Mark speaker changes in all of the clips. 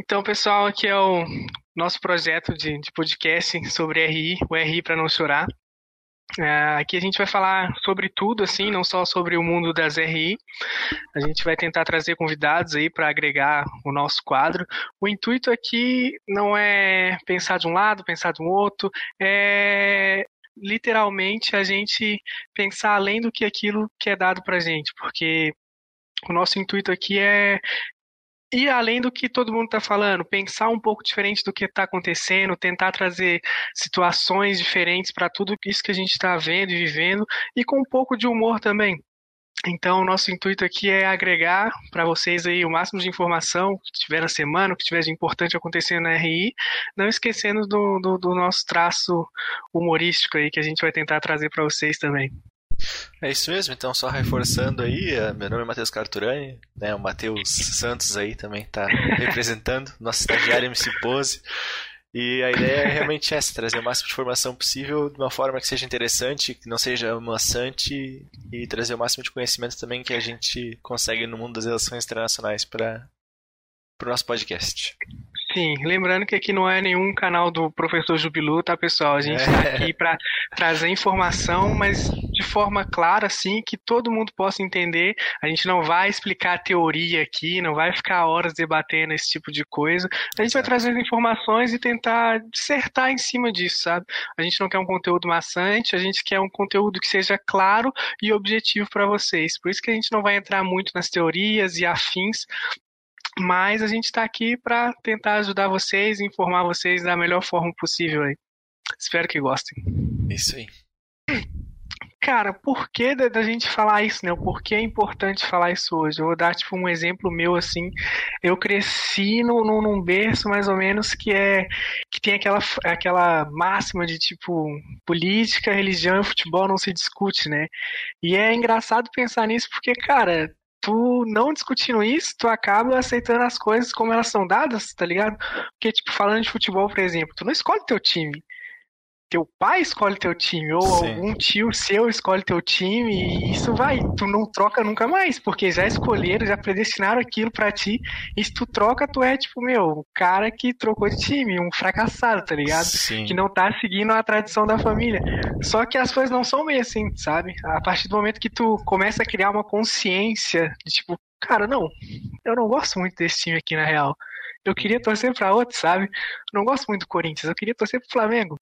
Speaker 1: Então, pessoal, aqui é o nosso projeto de, de podcast sobre RI, o RI para não chorar. É, aqui a gente vai falar sobre tudo, assim, não só sobre o mundo das RI. A gente vai tentar trazer convidados aí para agregar o nosso quadro. O intuito aqui não é pensar de um lado, pensar um outro, é literalmente a gente pensar além do que aquilo que é dado para gente, porque o nosso intuito aqui é ir além do que todo mundo está falando, pensar um pouco diferente do que está acontecendo, tentar trazer situações diferentes para tudo isso que a gente está vendo e vivendo, e com um pouco de humor também. Então, nosso intuito aqui é agregar para vocês aí o máximo de informação que tiver na semana, o que tiver de importante acontecendo na RI, não esquecendo do, do, do nosso traço humorístico aí que a gente vai tentar trazer para vocês também.
Speaker 2: É isso mesmo, então só reforçando aí, eh, meu nome é Matheus Carturani, né, o Matheus Santos aí também está representando, nosso estagiário MC Pose, e a ideia é realmente essa, trazer o máximo de informação possível de uma forma que seja interessante, que não seja maçante e trazer o máximo de conhecimento também que a gente consegue no mundo das relações internacionais para o nosso podcast.
Speaker 1: Sim, lembrando que aqui não é nenhum canal do professor Jubilu, tá, pessoal? A gente está é. aqui para trazer informação, mas de forma clara, assim, que todo mundo possa entender. A gente não vai explicar a teoria aqui, não vai ficar horas debatendo esse tipo de coisa. A gente vai trazer as informações e tentar dissertar em cima disso, sabe? A gente não quer um conteúdo maçante, a gente quer um conteúdo que seja claro e objetivo para vocês. Por isso que a gente não vai entrar muito nas teorias e afins, mas a gente está aqui para tentar ajudar vocês, informar vocês da melhor forma possível aí. Espero que gostem.
Speaker 2: Isso aí.
Speaker 1: Cara, por que da gente falar isso, né? Por que é importante falar isso hoje? Eu vou dar, tipo, um exemplo meu, assim. Eu cresci no, no, num berço, mais ou menos, que é... Que tem aquela, aquela máxima de, tipo, política, religião e futebol não se discute, né? E é engraçado pensar nisso porque, cara, tu não discutindo isso, tu acaba aceitando as coisas como elas são dadas, tá ligado? Porque, tipo, falando de futebol, por exemplo, tu não escolhe teu time teu pai escolhe teu time, ou Sim. algum tio seu escolhe teu time, e isso vai, tu não troca nunca mais, porque já escolheram, já predestinaram aquilo para ti, e se tu troca, tu é tipo, meu, o cara que trocou de time, um fracassado, tá ligado? Sim. Que não tá seguindo a tradição da família. Só que as coisas não são meio assim, sabe? A partir do momento que tu começa a criar uma consciência de tipo, cara, não, eu não gosto muito desse time aqui na real eu queria torcer para outro, sabe? Não gosto muito do Corinthians, eu queria torcer pro Flamengo.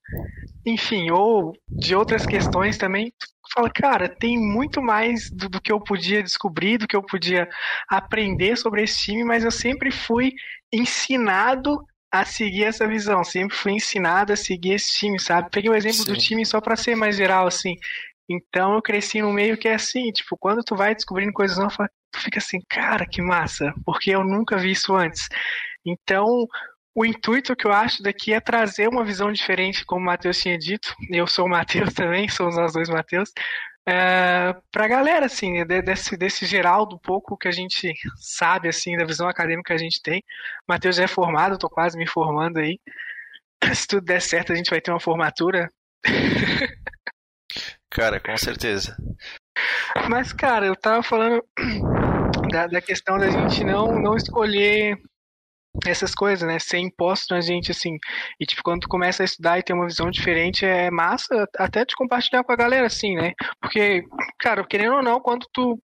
Speaker 1: Enfim, ou de outras questões também, fala, cara, tem muito mais do, do, que eu podia descobrir, do que eu podia aprender sobre esse time, mas eu sempre fui ensinado a seguir essa visão, sempre fui ensinado a seguir esse time, sabe? Peguei o exemplo Sim. do time só para ser mais geral, assim. Então eu cresci no meio que é assim, tipo, quando tu vai descobrindo coisas novas, tu fica assim, cara, que massa, porque eu nunca vi isso antes. Então, o intuito que eu acho daqui é trazer uma visão diferente, como o Matheus tinha dito. Eu sou o Matheus também, somos nós dois Matheus. É, para a galera, assim, desse, desse geral do pouco que a gente sabe, assim, da visão acadêmica que a gente tem. Matheus já é formado, estou quase me formando aí. Se tudo der certo, a gente vai ter uma formatura.
Speaker 2: Cara, com certeza.
Speaker 1: Mas, cara, eu tava falando da, da questão da gente não, não escolher essas coisas, né? Ser imposto na gente, assim. E, tipo, quando tu começa a estudar e ter uma visão diferente, é massa até te compartilhar com a galera, assim, né? Porque, cara, querendo ou não, quando tu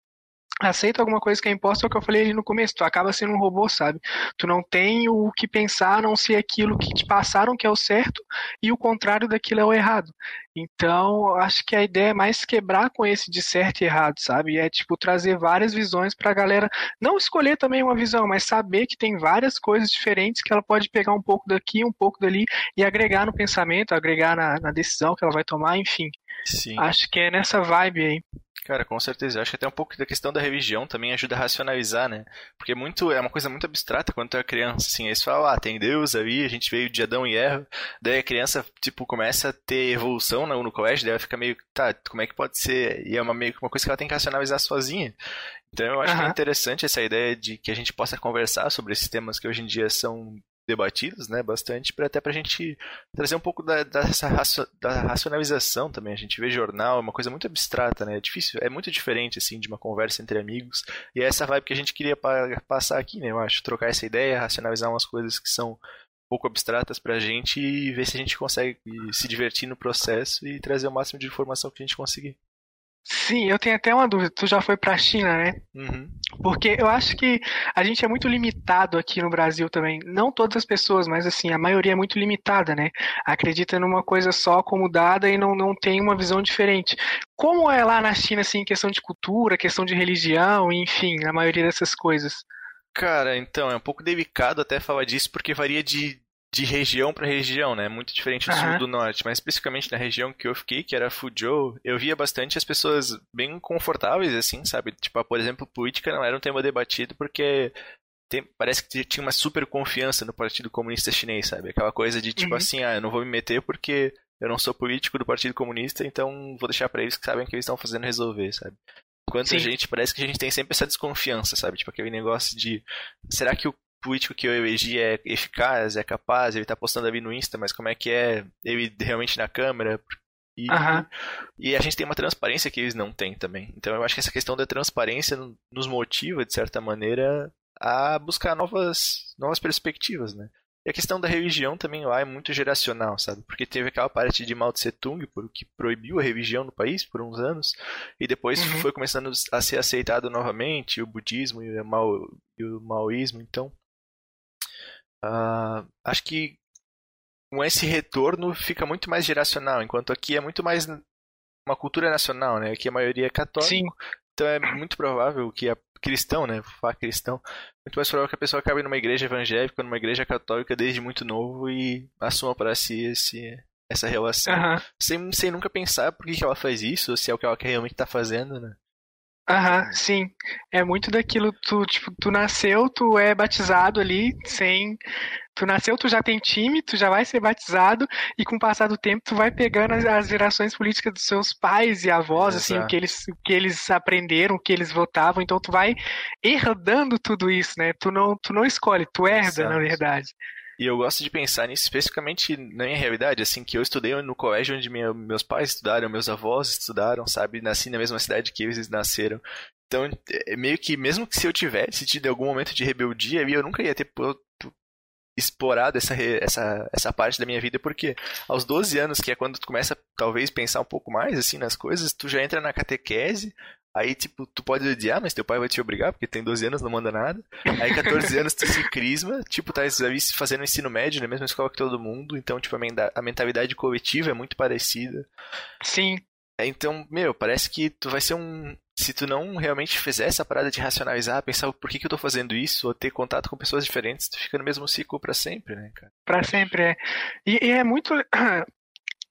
Speaker 1: aceita alguma coisa que é imposta, é o que eu falei ali no começo, tu acaba sendo um robô, sabe? Tu não tem o que pensar a não ser aquilo que te passaram que é o certo e o contrário daquilo é o errado. Então, acho que a ideia é mais quebrar com esse de certo e errado, sabe? É tipo trazer várias visões pra galera não escolher também uma visão, mas saber que tem várias coisas diferentes que ela pode pegar um pouco daqui, um pouco dali e agregar no pensamento, agregar na, na decisão que ela vai tomar, enfim. Sim. Acho que é nessa vibe aí.
Speaker 2: Cara, com certeza. Eu acho que até um pouco da questão da religião também ajuda a racionalizar, né? Porque muito, é uma coisa muito abstrata quando tu é criança, assim. Eles falam, ah, tem Deus ali, a gente veio de Adão e Eva. Daí a criança, tipo, começa a ter evolução no, no colégio, daí ela fica meio, tá, como é que pode ser? E é uma, meio, uma coisa que ela tem que racionalizar sozinha. Então eu acho uhum. que é interessante essa ideia de que a gente possa conversar sobre esses temas que hoje em dia são debatidos, né, bastante, pra, até para a gente trazer um pouco da, dessa da racionalização também. A gente vê jornal, é uma coisa muito abstrata, né, é difícil, é muito diferente, assim, de uma conversa entre amigos, e é essa vibe que a gente queria pa passar aqui, né, eu acho, trocar essa ideia, racionalizar umas coisas que são um pouco abstratas pra gente e ver se a gente consegue se divertir no processo e trazer o máximo de informação que a gente conseguir.
Speaker 1: Sim, eu tenho até uma dúvida. Tu já foi pra China, né?
Speaker 2: Uhum.
Speaker 1: Porque eu acho que a gente é muito limitado aqui no Brasil também. Não todas as pessoas, mas assim, a maioria é muito limitada, né? Acredita numa coisa só como dada e não, não tem uma visão diferente. Como é lá na China, assim, questão de cultura, questão de religião, enfim, a maioria dessas coisas?
Speaker 2: Cara, então, é um pouco delicado até falar disso, porque varia de, de região para região, né? Muito diferente do sul do norte, mas especificamente na região que eu fiquei, que era Fuzhou, eu via bastante as pessoas bem confortáveis, assim, sabe? Tipo, por exemplo, política não era um tema debatido porque tem, parece que tinha uma super confiança no Partido Comunista Chinês, sabe? Aquela coisa de tipo uhum. assim, ah, eu não vou me meter porque eu não sou político do Partido Comunista, então vou deixar para eles que sabem o que eles estão fazendo resolver, sabe? Enquanto Sim. a gente, parece que a gente tem sempre essa desconfiança, sabe? Tipo aquele negócio de, será que o político que eu elegi é eficaz, é capaz, ele tá postando ali no Insta, mas como é que é ele realmente na câmera? E,
Speaker 1: uhum.
Speaker 2: e a gente tem uma transparência que eles não têm também. Então eu acho que essa questão da transparência nos motiva, de certa maneira, a buscar novas, novas perspectivas, né? E a questão da religião também lá é muito geracional, sabe? Porque teve aquela parte de Mao Tse Tung, que proibiu a religião no país por uns anos, e depois uhum. foi começando a ser aceitado novamente o budismo e o, Mao, e o maoísmo. Então, Uh, acho que com esse retorno fica muito mais geracional, enquanto aqui é muito mais uma cultura nacional, né? Aqui a maioria é católica.
Speaker 1: Sim.
Speaker 2: Então é muito provável que a cristão, né? Vou falar cristão. Muito mais provável que a pessoa acabe numa igreja evangélica, numa igreja católica desde muito novo e assuma para si esse, essa relação.
Speaker 1: Uhum.
Speaker 2: Sem, sem nunca pensar por que, que ela faz isso, ou se é o que ela realmente tá fazendo, né?
Speaker 1: Aham, sim. É muito daquilo, tu, tipo, tu nasceu, tu é batizado ali, sem. Tu nasceu, tu já tem time, tu já vai ser batizado, e com o passar do tempo, tu vai pegando as, as gerações políticas dos seus pais e avós, Exato. assim, o que, eles, o que eles aprenderam, o que eles votavam, então tu vai herdando tudo isso, né? Tu não, tu não escolhe, tu herda, Exato. na verdade.
Speaker 2: E eu gosto de pensar nisso especificamente na minha realidade, assim, que eu estudei no colégio onde minha, meus pais estudaram, meus avós estudaram, sabe? Nasci na mesma cidade que eles nasceram. Então, é meio que, mesmo que se eu tivesse tido algum momento de rebeldia, eu nunca ia ter explorado essa, essa, essa parte da minha vida, porque aos 12 anos, que é quando tu começa, talvez, pensar um pouco mais, assim, nas coisas, tu já entra na catequese, Aí, tipo, tu pode odiar, mas teu pai vai te obrigar, porque tem 12 anos, não manda nada. Aí, 14 anos, tu se crisma, tipo, tá fazendo ensino médio na mesma escola que todo mundo, então, tipo, a mentalidade coletiva é muito parecida.
Speaker 1: Sim.
Speaker 2: É, então, meu, parece que tu vai ser um. Se tu não realmente fizer essa parada de racionalizar, pensar por que, que eu tô fazendo isso, ou ter contato com pessoas diferentes, tu fica no mesmo ciclo para sempre, né, cara?
Speaker 1: Pra sempre, é. E, e é muito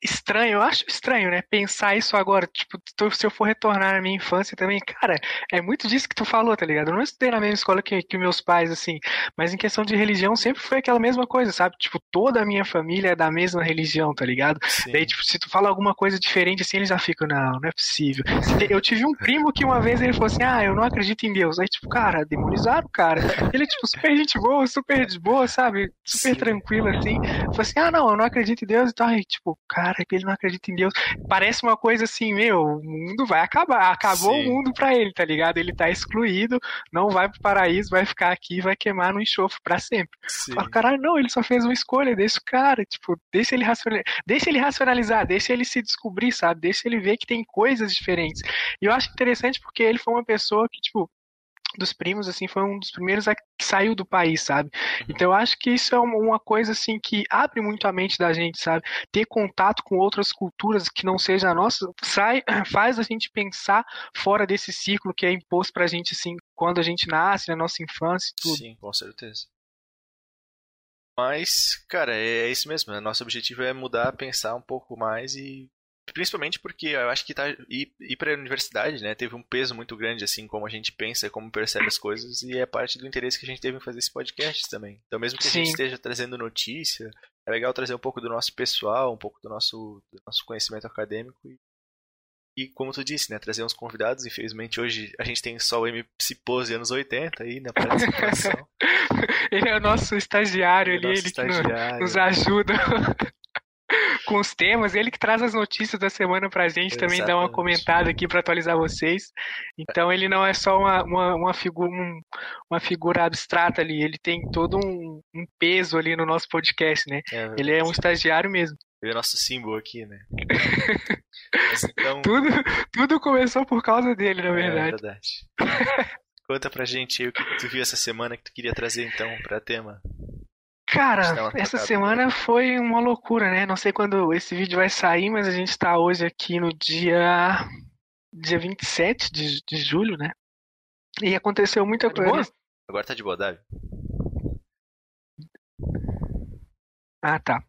Speaker 1: estranho, eu acho estranho, né? Pensar isso agora, tipo, se eu for retornar à minha infância também, cara, é muito disso que tu falou, tá ligado? Eu não estudei na mesma escola que, que meus pais, assim, mas em questão de religião sempre foi aquela mesma coisa, sabe? Tipo, toda a minha família é da mesma religião, tá ligado? Sim. Daí, tipo, se tu fala alguma coisa diferente assim, eles já ficam, não, não é possível. Eu tive um primo que uma vez ele falou assim, ah, eu não acredito em Deus. Aí, tipo, cara, demonizaram o cara. Ele, tipo, super gente boa, super de boa, sabe? Super Sim. tranquilo, assim. Falou assim, ah, não, eu não acredito em Deus e tal. Aí, tipo, cara, cara, que ele não acredita em Deus. Parece uma coisa assim, meu, o mundo vai acabar. Acabou Sim. o mundo pra ele, tá ligado? Ele tá excluído, não vai pro paraíso, vai ficar aqui vai queimar no enxofre pra sempre. Fala, caralho, não, ele só fez uma escolha, deixa o cara, tipo, deixa ele, racionalizar, deixa ele racionalizar, deixa ele se descobrir, sabe? Deixa ele ver que tem coisas diferentes. E eu acho interessante porque ele foi uma pessoa que, tipo, dos primos, assim, foi um dos primeiros a, que saiu do país, sabe? Uhum. Então eu acho que isso é uma coisa, assim, que abre muito a mente da gente, sabe? Ter contato com outras culturas que não seja a nossa, sai, faz a gente pensar fora desse ciclo que é imposto pra gente, assim, quando a gente nasce, na nossa infância e tudo.
Speaker 2: Sim, com certeza. Mas, cara, é, é isso mesmo. Né? Nosso objetivo é mudar, pensar um pouco mais e Principalmente porque eu acho que tá, ir, ir para a universidade né, teve um peso muito grande, assim, como a gente pensa, como percebe as coisas, e é parte do interesse que a gente teve em fazer esse podcast também. Então, mesmo que Sim. a gente esteja trazendo notícia, é legal trazer um pouco do nosso pessoal, um pouco do nosso, do nosso conhecimento acadêmico e, e, como tu disse, né, trazer uns convidados. Infelizmente, hoje a gente tem só o MC Pose anos 80 aí na participação.
Speaker 1: ele é o nosso estagiário ali, ele, ele estagiário. que nos ajuda. com os temas, ele que traz as notícias da semana pra gente, Exatamente. também dá uma comentada aqui para atualizar vocês. Então ele não é só uma, uma, uma, figura, um, uma figura abstrata ali, ele tem todo um, um peso ali no nosso podcast, né? É, ele é um estagiário mesmo.
Speaker 2: Ele é nosso símbolo aqui, né?
Speaker 1: então... tudo, tudo começou por causa dele, na verdade. É
Speaker 2: verdade. Conta pra gente aí o que tu viu essa semana que tu queria trazer então pra tema.
Speaker 1: Cara, essa semana foi uma loucura, né? Não sei quando esse vídeo vai sair, mas a gente tá hoje aqui no dia dia 27 de, de julho, né? E aconteceu muita tá coisa.
Speaker 2: Agora tá de boa, Davi.
Speaker 1: Ah, tá.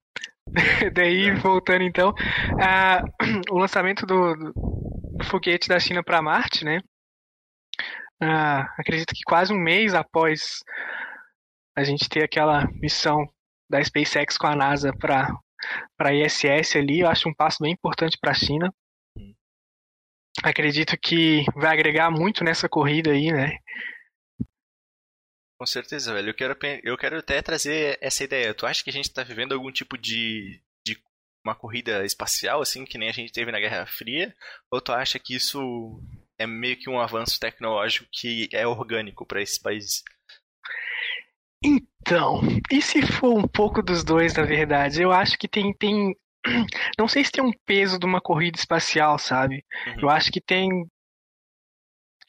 Speaker 1: Daí, é. voltando então, o lançamento do, do, foguete da China para Marte, né? Uh, acredito que quase um mês após a gente ter aquela missão da SpaceX com a NASA para para ISS ali, eu acho um passo bem importante para a China. Acredito que vai agregar muito nessa corrida aí, né?
Speaker 2: Com certeza, velho. Eu quero, eu quero até trazer essa ideia. Tu acha que a gente está vivendo algum tipo de, de uma corrida espacial, assim, que nem a gente teve na Guerra Fria? Ou tu acha que isso é meio que um avanço tecnológico que é orgânico para esses países?
Speaker 1: Então, e se for um pouco dos dois, na verdade? Eu acho que tem, tem. Não sei se tem um peso de uma corrida espacial, sabe? Uhum. Eu acho que tem.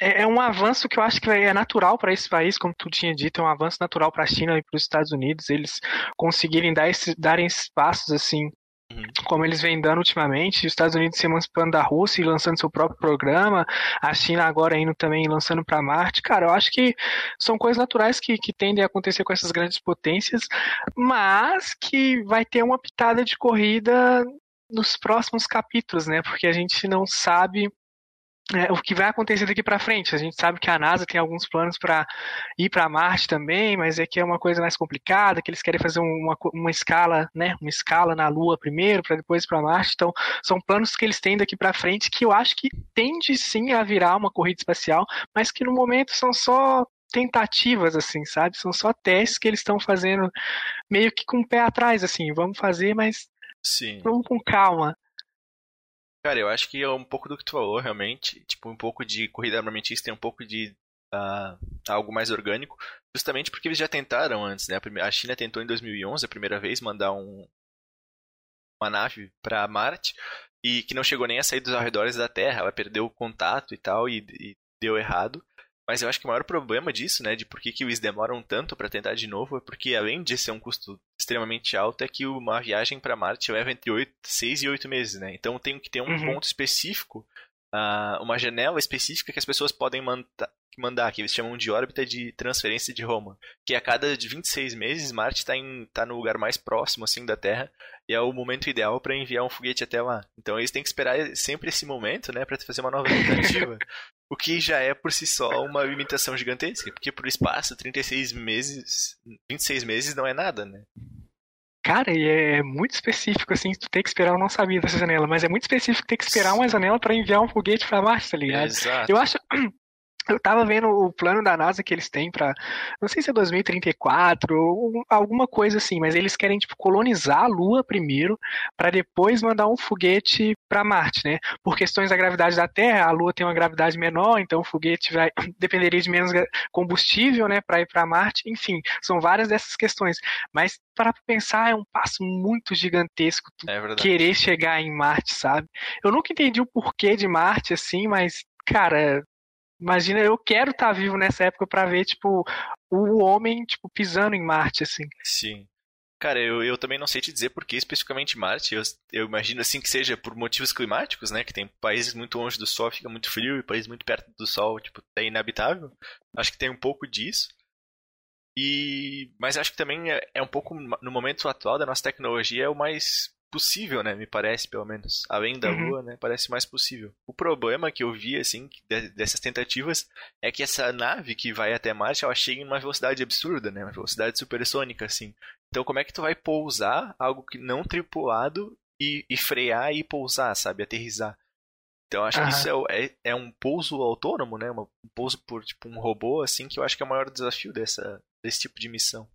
Speaker 1: É, é, um avanço que eu acho que é natural para esse país, como tu tinha dito, é um avanço natural para a China e para os Estados Unidos, eles conseguirem dar esse, darem esses passos assim. Como eles vêm dando ultimamente, os Estados Unidos se emancipando da Rússia e lançando seu próprio programa, a China agora indo também lançando para Marte. Cara, eu acho que são coisas naturais que, que tendem a acontecer com essas grandes potências, mas que vai ter uma pitada de corrida nos próximos capítulos, né? Porque a gente não sabe é, o que vai acontecer daqui para frente. A gente sabe que a NASA tem alguns planos para ir para Marte também, mas é que é uma coisa mais complicada, que eles querem fazer uma, uma escala, né, uma escala na Lua primeiro, para depois para Marte. Então, são planos que eles têm daqui para frente que eu acho que tende sim a virar uma corrida espacial, mas que no momento são só tentativas, assim, sabe? São só testes que eles estão fazendo meio que com o pé atrás, assim, vamos fazer, mas
Speaker 2: Sim.
Speaker 1: vamos com calma.
Speaker 2: Cara, eu acho que é um pouco do que tu falou, realmente. Tipo, um pouco de corrida armamentista e um pouco de uh, algo mais orgânico. Justamente porque eles já tentaram antes, né? A China tentou em 2011, a primeira vez, mandar um, uma nave para Marte e que não chegou nem a sair dos arredores da Terra. Ela perdeu o contato e tal e, e deu errado. Mas eu acho que o maior problema disso, né, de por que, que eles demoram tanto para tentar de novo, é porque além de ser um custo extremamente alto, é que uma viagem para Marte leva entre 8, 6 e 8 meses, né? Então tem que ter um uhum. ponto específico, uh, uma janela específica que as pessoas podem mandar, mandar, que eles chamam de órbita de transferência de Roma, que a cada 26 meses Marte está tá no lugar mais próximo assim da Terra e é o momento ideal para enviar um foguete até lá. Então eles têm que esperar sempre esse momento, né, para fazer uma nova tentativa. o que já é por si só uma limitação gigantesca, porque por espaço 36 meses, 26 meses não é nada, né?
Speaker 1: Cara, e é muito específico, assim, tu tem que esperar, eu não sabia dessa janela, mas é muito específico ter que esperar uma janela para enviar um foguete para Marte, tá ligado?
Speaker 2: Exato.
Speaker 1: Eu acho, eu tava vendo o plano da NASA que eles têm para, não sei se é 2034 ou alguma coisa assim, mas eles querem tipo colonizar a Lua primeiro para depois mandar um foguete para Marte, né? Por questões da gravidade da Terra, a Lua tem uma gravidade menor, então o foguete vai dependeria de menos combustível, né, para ir para Marte. Enfim, são várias dessas questões, mas para pensar é um passo muito gigantesco
Speaker 2: é
Speaker 1: querer chegar em Marte, sabe? Eu nunca entendi o porquê de Marte assim, mas cara, Imagina, eu quero estar tá vivo nessa época para ver, tipo, o homem, tipo, pisando em Marte, assim.
Speaker 2: Sim. Cara, eu, eu também não sei te dizer por que especificamente Marte. Eu, eu imagino assim que seja por motivos climáticos, né? Que tem países muito longe do Sol, fica muito frio, e países muito perto do Sol, tipo, é inabitável. Acho que tem um pouco disso. E mas acho que também é, é um pouco no momento atual da nossa tecnologia é o mais possível, né? Me parece, pelo menos. Além da uhum. Lua, né? Parece mais possível. O problema que eu vi, assim, dessas tentativas, é que essa nave que vai até Marte, ela chega em uma velocidade absurda, né? Uma velocidade supersônica, assim. Então, como é que tu vai pousar algo que não tripulado e, e frear e pousar, sabe? Aterrizar. Então acho que isso é, é, é, um pouso autônomo, né? Um pouso por tipo um robô, assim, que eu acho que é o maior desafio dessa, desse tipo de missão.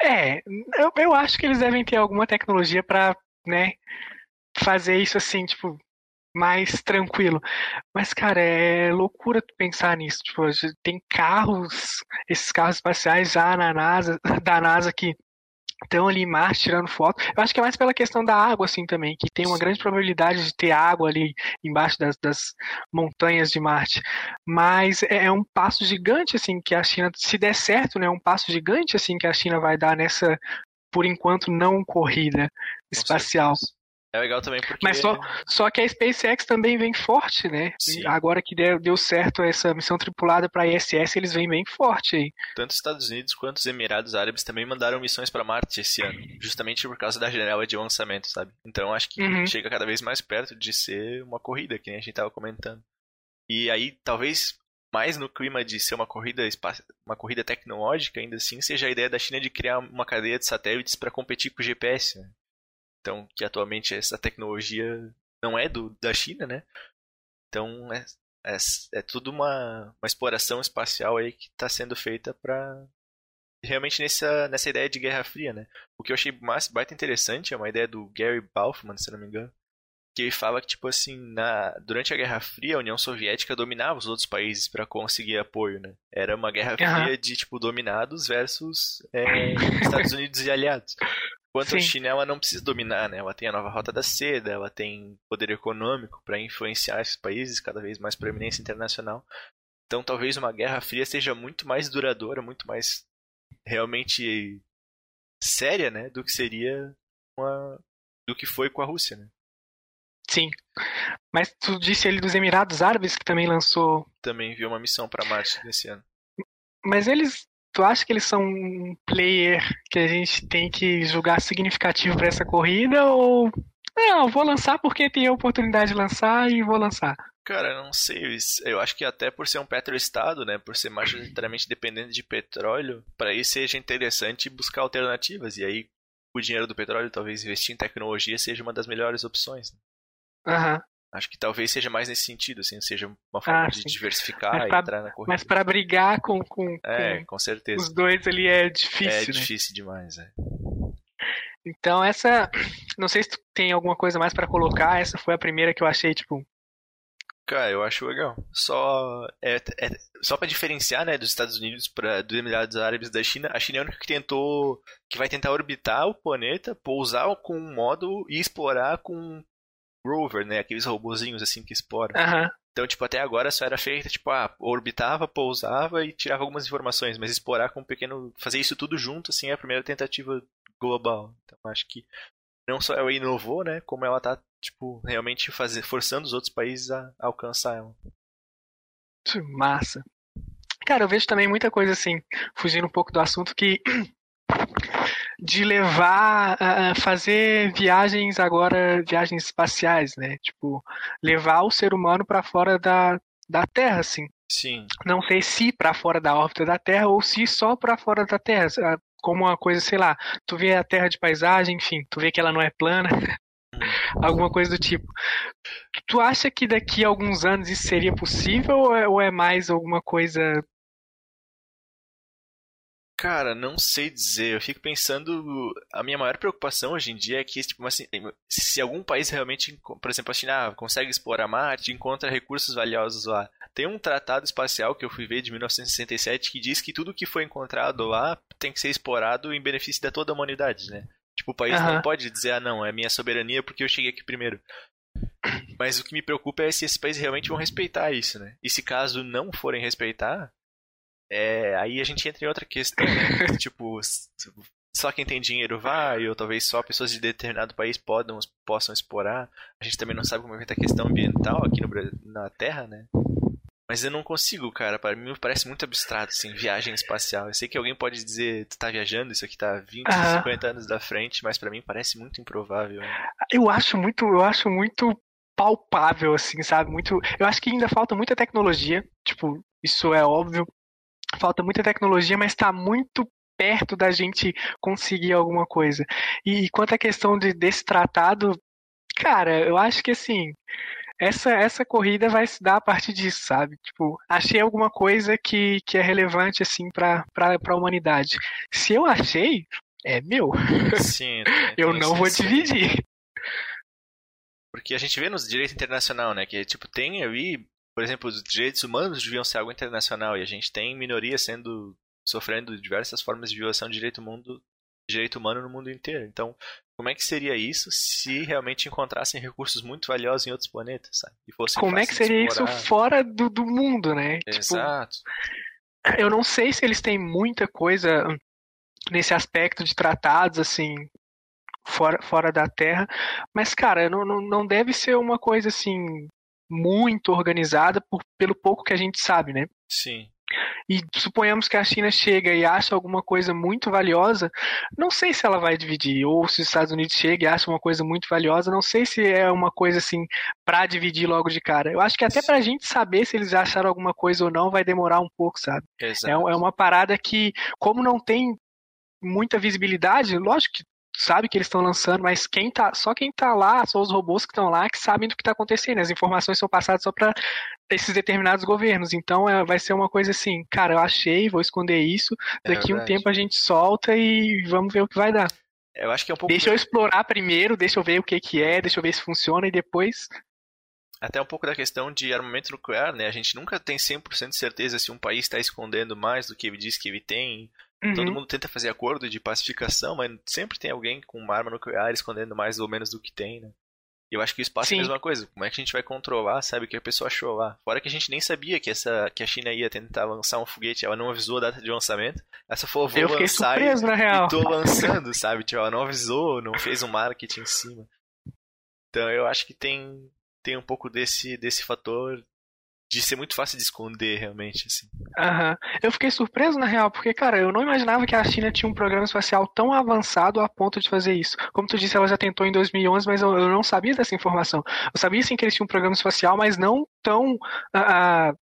Speaker 1: É, eu, eu acho que eles devem ter alguma tecnologia para, né, fazer isso assim, tipo, mais tranquilo. Mas, cara, é loucura tu pensar nisso. Tipo, tem carros, esses carros espaciais já na NASA, da NASA que estão ali em Marte tirando foto. Eu acho que é mais pela questão da água, assim, também, que tem uma grande probabilidade de ter água ali embaixo das, das montanhas de Marte. Mas é, é um passo gigante, assim, que a China, se der certo, né, é um passo gigante, assim, que a China vai dar nessa, por enquanto, não corrida espacial.
Speaker 2: É legal também porque.
Speaker 1: Mas só, só que a SpaceX também vem forte, né? Sim. Agora que deu, deu certo essa missão tripulada para a ISS, eles vêm bem forte aí.
Speaker 2: Tanto os Estados Unidos quanto os Emirados Árabes também mandaram missões para Marte esse ano, justamente por causa da janela de lançamento, sabe? Então acho que uhum. chega cada vez mais perto de ser uma corrida, que nem a gente tava comentando. E aí, talvez mais no clima de ser uma corrida uma corrida tecnológica, ainda assim, seja a ideia da China de criar uma cadeia de satélites para competir com o GPS, né? Então, que atualmente essa tecnologia não é do, da China, né? Então, é, é, é tudo uma, uma exploração espacial aí que está sendo feita para realmente nessa, nessa ideia de Guerra Fria, né? O que eu achei mais baita interessante é uma ideia do Gary Bauffman, se não me engano, que ele fala que tipo assim, na durante a Guerra Fria, a União Soviética dominava os outros países para conseguir apoio, né? Era uma Guerra Fria de tipo dominados versus é, Estados Unidos e aliados. Enquanto Sim. a China ela não precisa dominar, né? Ela tem a nova rota da seda, ela tem poder econômico para influenciar esses países cada vez mais proeminência internacional. Então talvez uma guerra fria seja muito mais duradoura, muito mais realmente séria, né, do que seria uma do que foi com a Rússia, né?
Speaker 1: Sim. Mas tu disse ali dos Emirados Árabes que também lançou
Speaker 2: também enviou uma missão para Marte nesse ano.
Speaker 1: Mas eles tu acha que eles são um player que a gente tem que julgar significativo para essa corrida ou não, vou lançar porque tem a oportunidade de lançar e vou lançar?
Speaker 2: Cara, não sei. Eu acho que até por ser um petroestado, né, por ser majoritariamente dependente de petróleo, para isso seja interessante buscar alternativas e aí o dinheiro do petróleo talvez investir em tecnologia seja uma das melhores opções.
Speaker 1: Né? Aham. Uhum.
Speaker 2: Acho que talvez seja mais nesse sentido, assim, seja uma forma ah, de sim. diversificar e entrar na corrida.
Speaker 1: Mas para brigar com, com,
Speaker 2: é, com, certeza.
Speaker 1: os dois ali é difícil. É
Speaker 2: né? difícil demais, é.
Speaker 1: Então essa, não sei se tu tem alguma coisa mais para colocar. Essa foi a primeira que eu achei tipo.
Speaker 2: Cara, eu acho legal. Só é, é só para diferenciar, né, dos Estados Unidos para dos Emirados Árabes da China. A China é a única que tentou, que vai tentar orbitar o planeta, pousar com um módulo e explorar com rover, né? Aqueles robozinhos assim que exploram.
Speaker 1: Uhum.
Speaker 2: Então, tipo, até agora só era feita, tipo, ah, orbitava, pousava e tirava algumas informações, mas explorar com um pequeno. fazer isso tudo junto, assim, é a primeira tentativa global. Então, acho que não só ela inovou, né? Como ela tá, tipo, realmente fazer, forçando os outros países a, a alcançar ela.
Speaker 1: Massa. Cara, eu vejo também muita coisa assim, fugindo um pouco do assunto, que de levar a fazer viagens agora, viagens espaciais, né? Tipo, levar o ser humano para fora da, da Terra, assim.
Speaker 2: Sim.
Speaker 1: Não sei se para fora da órbita da Terra ou se só para fora da Terra, como uma coisa, sei lá, tu vê a Terra de paisagem, enfim, tu vê que ela não é plana, alguma coisa do tipo. Tu acha que daqui a alguns anos isso seria possível ou é, é mais alguma coisa
Speaker 2: Cara, não sei dizer. Eu fico pensando. A minha maior preocupação hoje em dia é que, tipo, assim, se algum país realmente, por exemplo, a China consegue explorar Marte, encontra recursos valiosos lá. Tem um tratado espacial que eu fui ver de 1967 que diz que tudo que foi encontrado lá tem que ser explorado em benefício de toda a humanidade, né? Tipo, o país uhum. não pode dizer, ah, não, é minha soberania porque eu cheguei aqui primeiro. Mas o que me preocupa é se esses países realmente vão respeitar isso, né? E se caso não forem respeitar, é, aí a gente entra em outra questão, né? tipo, só quem tem dinheiro vai, ou talvez só pessoas de determinado país podam, possam explorar. A gente também não sabe como é a questão ambiental aqui no, na Terra, né? Mas eu não consigo, cara. Para mim parece muito abstrato, assim, viagem espacial. Eu sei que alguém pode dizer, tu tá viajando, isso aqui tá 20, ah. 50 anos da frente, mas para mim parece muito improvável. Né?
Speaker 1: Eu acho muito, eu acho muito palpável, assim, sabe? Muito. Eu acho que ainda falta muita tecnologia, tipo, isso é óbvio falta muita tecnologia, mas está muito perto da gente conseguir alguma coisa. E quanto à questão de, desse tratado, cara, eu acho que assim, essa, essa corrida vai se dar a partir disso, sabe? Tipo, achei alguma coisa que, que é relevante, assim, pra, pra, pra humanidade. Se eu achei, é meu.
Speaker 2: Sim,
Speaker 1: eu não vou dividir.
Speaker 2: Porque a gente vê no direito internacional, né? Que, tipo, tem ali, por exemplo, os direitos humanos deviam ser algo internacional e a gente tem minorias sendo sofrendo diversas formas de violação de direito, mundo, direito humano no mundo inteiro. Então, como é que seria isso se realmente encontrassem recursos muito valiosos em outros planetas, sabe?
Speaker 1: E como é que seria isso fora do, do mundo, né?
Speaker 2: Tipo, Exato.
Speaker 1: Tipo, eu não sei se eles têm muita coisa nesse aspecto de tratados, assim, fora, fora da Terra, mas, cara, não, não, não deve ser uma coisa, assim, muito organizada por, pelo pouco que a gente sabe, né?
Speaker 2: Sim
Speaker 1: e suponhamos que a China chega e acha alguma coisa muito valiosa, não sei se ela vai dividir, ou se os Estados Unidos chega e acha uma coisa muito valiosa, não sei se é uma coisa assim para dividir logo de cara. Eu acho que até pra gente saber se eles acharam alguma coisa ou não vai demorar um pouco, sabe? É, é uma parada que, como não tem muita visibilidade, lógico que sabe que eles estão lançando, mas quem tá, só quem tá lá, só os robôs que estão lá que sabem do que está acontecendo. As informações são passadas só para esses determinados governos. Então é, vai ser uma coisa assim, cara, eu achei, vou esconder isso. É daqui é um tempo a gente solta e vamos ver o que vai dar.
Speaker 2: Eu acho que é um pouco.
Speaker 1: Deixa eu explorar primeiro, deixa eu ver o que que é, deixa eu ver se funciona e depois
Speaker 2: até um pouco da questão de armamento nuclear, né? A gente nunca tem 100% de certeza se um país está escondendo mais do que ele diz que ele tem, Uhum. Todo mundo tenta fazer acordo de pacificação, mas sempre tem alguém com uma arma nuclear escondendo mais ou menos do que tem, né? E eu acho que o espaço Sim. é a mesma coisa. Como é que a gente vai controlar, sabe, o que a pessoa achou lá? Fora que a gente nem sabia que, essa, que a China ia tentar lançar um foguete, ela não avisou a data de lançamento. Essa falou, vou
Speaker 1: eu lançar surpreso, e, na real.
Speaker 2: e tô lançando, sabe? Tipo, ela não avisou, não fez um marketing em cima. Então eu acho que tem, tem um pouco desse, desse fator de ser muito fácil de esconder, realmente, assim.
Speaker 1: Aham. Uhum. Eu fiquei surpreso, na real, porque, cara, eu não imaginava que a China tinha um programa espacial tão avançado a ponto de fazer isso. Como tu disse, ela já tentou em 2011, mas eu, eu não sabia dessa informação. Eu sabia, sim, que eles tinham um programa espacial, mas não tão... Uh,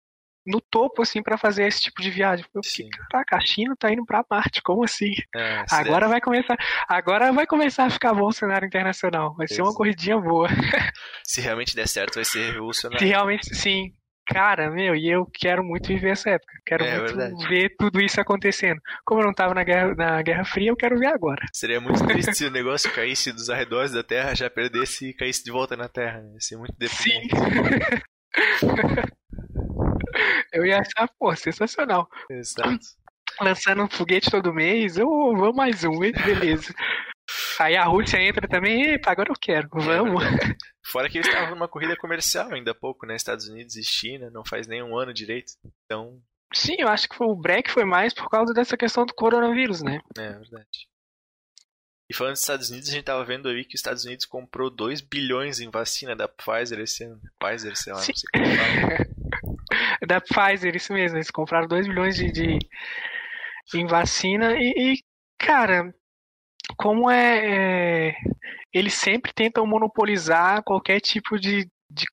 Speaker 1: no topo, assim, para fazer esse tipo de viagem. Eu fiquei, caraca, a China tá indo pra Marte, como assim? É, agora vai começar, agora vai começar a ficar bom o cenário internacional. Vai ser uma corridinha boa.
Speaker 2: Se realmente der certo, vai ser revolucionário.
Speaker 1: Se realmente, sim. Cara, meu, e eu quero muito viver essa época. Quero é, muito verdade. ver tudo isso acontecendo. Como eu não tava na Guerra, na Guerra Fria, eu quero ver agora.
Speaker 2: Seria muito triste se o negócio caísse dos arredores da Terra, já perdesse e caísse de volta na Terra. Né? Ia ser muito deprimente. Sim.
Speaker 1: eu ia achar, pô, sensacional.
Speaker 2: Exato.
Speaker 1: Lançando um foguete todo mês, eu vou mais um, beleza. Aí a Rússia entra também, epa, agora eu quero, vamos. É
Speaker 2: Fora que eles estavam numa corrida comercial ainda há pouco, né? Estados Unidos e China, não faz nem um ano direito. Então.
Speaker 1: Sim, eu acho que o break foi mais por causa dessa questão do coronavírus, né?
Speaker 2: É, verdade. E falando dos Estados Unidos, a gente tava vendo aí que os Estados Unidos comprou 2 bilhões em vacina da Pfizer esse ano. Pfizer, sei lá, Sim. não sei como
Speaker 1: da Pfizer, isso mesmo. Eles compraram 2 bilhões de, de, em vacina e, e, cara, como é, é, eles sempre tentam monopolizar qualquer tipo de, de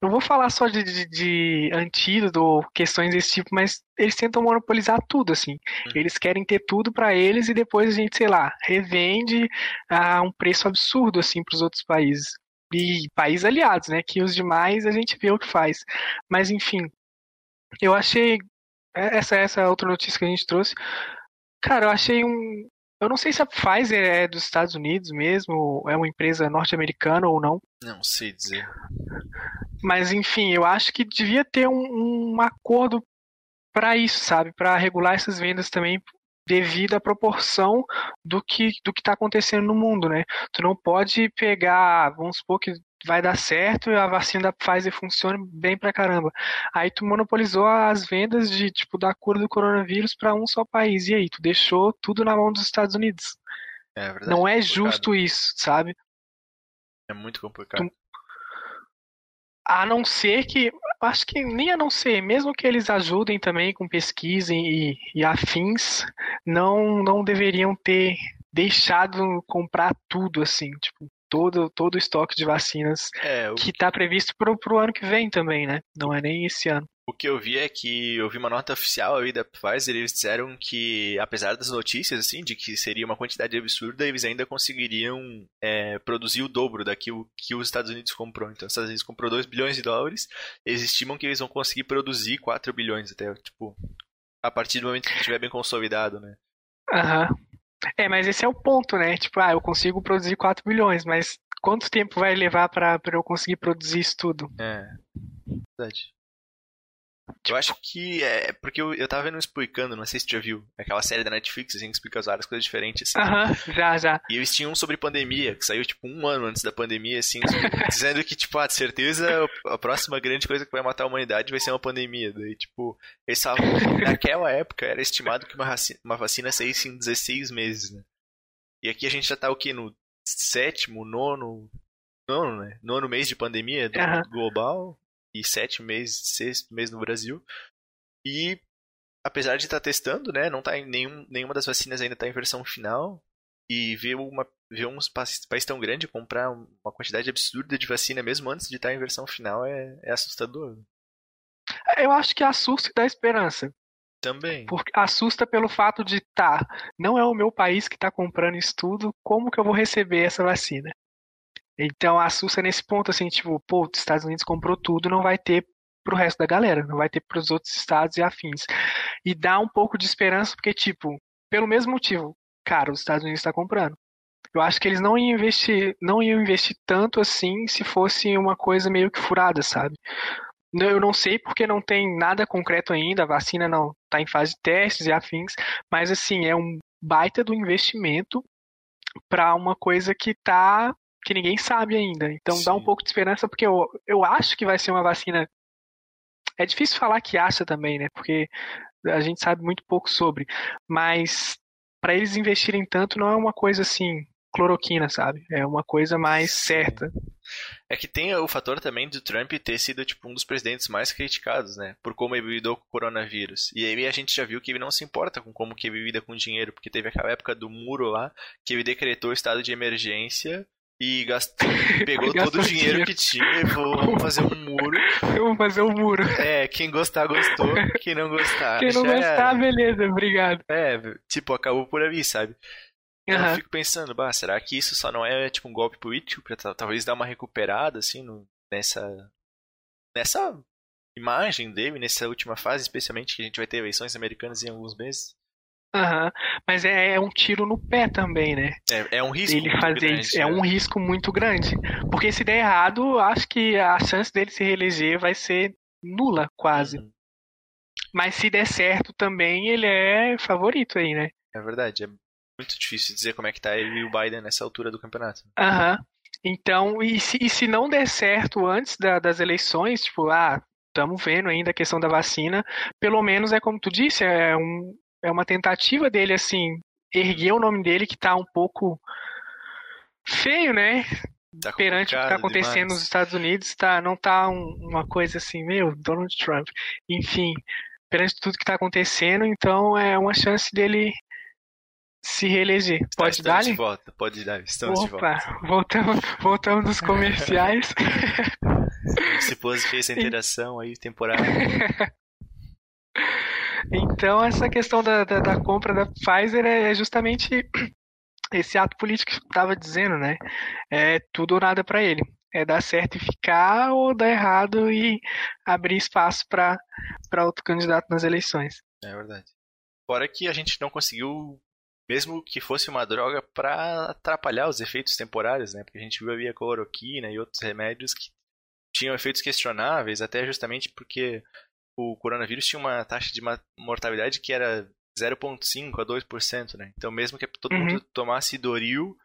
Speaker 1: não vou falar só de, de, de, antídoto ou questões desse tipo, mas eles tentam monopolizar tudo, assim. Uhum. Eles querem ter tudo para eles e depois a gente, sei lá, revende a um preço absurdo, assim, para os outros países. E países aliados, né? Que os demais a gente vê o que faz. Mas, enfim, eu achei. Essa, essa outra notícia que a gente trouxe. Cara, eu achei um, eu não sei se a Pfizer é dos Estados Unidos mesmo, é uma empresa norte-americana ou não.
Speaker 2: Não sei dizer.
Speaker 1: Mas enfim, eu acho que devia ter um, um acordo para isso, sabe? Para regular essas vendas também devido à proporção do que do que está acontecendo no mundo, né? Tu não pode pegar, vamos supor que vai dar certo e a vacina da Pfizer funciona bem pra caramba. Aí tu monopolizou as vendas de tipo da cura do coronavírus para um só país e aí tu deixou tudo na mão dos Estados Unidos.
Speaker 2: É verdade.
Speaker 1: Não é justo isso, sabe?
Speaker 2: É muito complicado. Tu...
Speaker 1: A não ser que, acho que nem a não ser, mesmo que eles ajudem também com pesquisa e, e afins, não não deveriam ter deixado comprar tudo assim, tipo, todo, todo o estoque de vacinas
Speaker 2: é,
Speaker 1: que está previsto para o ano que vem também, né? Não é nem esse ano.
Speaker 2: O que eu vi é que eu vi uma nota oficial aí da Pfizer, eles disseram que, apesar das notícias, assim, de que seria uma quantidade absurda, eles ainda conseguiriam é, produzir o dobro daquilo que os Estados Unidos comprou. Então, os Estados Unidos comprou 2 bilhões de dólares, eles estimam que eles vão conseguir produzir 4 bilhões até, tipo, a partir do momento que estiver bem consolidado, né?
Speaker 1: Aham. É, mas esse é o ponto, né? Tipo, ah, eu consigo produzir 4 bilhões, mas quanto tempo vai levar para eu conseguir produzir isso tudo?
Speaker 2: É, verdade. Eu acho que é porque eu, eu tava vendo explicando, não sei se você já viu, aquela série da Netflix, assim, que explica várias coisas diferentes.
Speaker 1: Assim. Aham, já, já.
Speaker 2: E eles tinham um sobre pandemia, que saiu tipo um ano antes da pandemia, assim, dizendo que, tipo, ah, de certeza a próxima grande coisa que vai matar a humanidade vai ser uma pandemia. Daí, tipo, eles falavam que naquela época era estimado que uma vacina, uma vacina saísse em 16 meses, né? E aqui a gente já tá o quê? No sétimo, nono. Nono, né? Nono mês de pandemia do,
Speaker 1: Aham.
Speaker 2: global e sete meses, sexto mês no Brasil. E apesar de estar testando, né, não tá em nenhum, nenhuma das vacinas ainda está em versão final. E ver uma ver uns países país tão grande comprar uma quantidade absurda de vacina mesmo antes de estar em versão final é, é assustador.
Speaker 1: Eu acho que assusta e dá esperança.
Speaker 2: Também.
Speaker 1: Porque assusta pelo fato de, tá, não é o meu país que tá comprando isso tudo, como que eu vou receber essa vacina? Então assusta nesse ponto, assim, tipo, pô, os Estados Unidos comprou tudo, não vai ter pro resto da galera, não vai ter pros outros estados e afins. E dá um pouco de esperança, porque, tipo, pelo mesmo motivo, cara, os Estados Unidos está comprando. Eu acho que eles não iam investir, não iam investir tanto assim se fosse uma coisa meio que furada, sabe? Eu não sei porque não tem nada concreto ainda, a vacina não está em fase de testes e afins, mas assim, é um baita do investimento para uma coisa que tá que ninguém sabe ainda. Então dá um
Speaker 2: Sim.
Speaker 1: pouco de esperança porque eu, eu acho que vai ser uma vacina. É difícil falar que acha também, né? Porque a gente sabe muito pouco sobre, mas para eles investirem tanto não é uma coisa assim cloroquina, sabe? É uma coisa mais certa.
Speaker 2: É que tem o fator também do Trump ter sido tipo um dos presidentes mais criticados, né, por como ele lidou com o coronavírus. E aí a gente já viu que ele não se importa com como que ele lida com dinheiro, porque teve aquela época do muro lá, que ele decretou estado de emergência e gastou, pegou
Speaker 1: Gastou
Speaker 2: todo o dinheiro
Speaker 1: dinheiro.
Speaker 2: que tinha e vamos fazer um muro.
Speaker 1: Vamos fazer um muro.
Speaker 2: É, quem gostar gostou, quem não gostar
Speaker 1: Quem não
Speaker 2: já
Speaker 1: gostar,
Speaker 2: era.
Speaker 1: beleza, obrigado.
Speaker 2: É, tipo, acabou por ali, sabe? Então Eu fico pensando, bah, será que isso só não é tipo um golpe político pra ta- talvez dar uma recuperada assim no- nessa nessa imagem dele nessa última fase, especialmente que a gente vai ter eleições americanas em alguns meses?
Speaker 1: Aham. Mas é, é um tiro no pé também, né?
Speaker 2: É, é um risco
Speaker 1: Ele
Speaker 2: muito
Speaker 1: fazer
Speaker 2: grande,
Speaker 1: isso. É
Speaker 2: né?
Speaker 1: um risco muito grande. Porque se der errado, acho que a chance dele se reeleger vai ser nula, quase.
Speaker 2: Uhum,
Speaker 1: Mas se der certo também, ele é favorito aí, né?
Speaker 2: É verdade, é muito difícil dizer como é que tá ele e o Biden nessa altura do campeonato.
Speaker 1: Aham. Então, e se, e se não der certo antes da- das eleições, tipo, ah, estamos vendo ainda a questão da vacina, pelo menos é como tu disse, é, um, é uma tentativa dele, assim, erguer o nome dele que tá um pouco feio, né?
Speaker 2: Tá
Speaker 1: Perante o que
Speaker 2: complicado
Speaker 1: tá acontecendo
Speaker 2: demais.
Speaker 1: nos Estados Unidos, tá, não tá um- uma coisa assim, meu, Donald Trump. Enfim, perante tudo que tá acontecendo, então é uma chance dele se reeleger.
Speaker 2: Tá,
Speaker 1: Pode
Speaker 2: estamos
Speaker 1: dar,
Speaker 2: de volta, pode dar, estamos de volta.
Speaker 1: Opa, voltamos, voltamos dos comerciais.
Speaker 2: Se pôs fez essa interação aí temporária.
Speaker 1: Então, essa questão da, da, da compra da Pfizer é justamente esse ato político que eu estava dizendo, né? É tudo ou nada para ele. É dar certo e ficar ou dar errado e abrir espaço para outro candidato nas eleições.
Speaker 2: É verdade. Fora que a gente não conseguiu, mesmo que fosse uma droga, pra atrapalhar os efeitos temporários, né? Porque a gente viu a cloroquina e outros remédios que tinham efeitos questionáveis, até justamente porque o coronavírus tinha uma taxa de mortalidade que era 0,5 a 2%, né? Então, mesmo que todo
Speaker 1: Uhum.
Speaker 2: mundo tomasse Doril,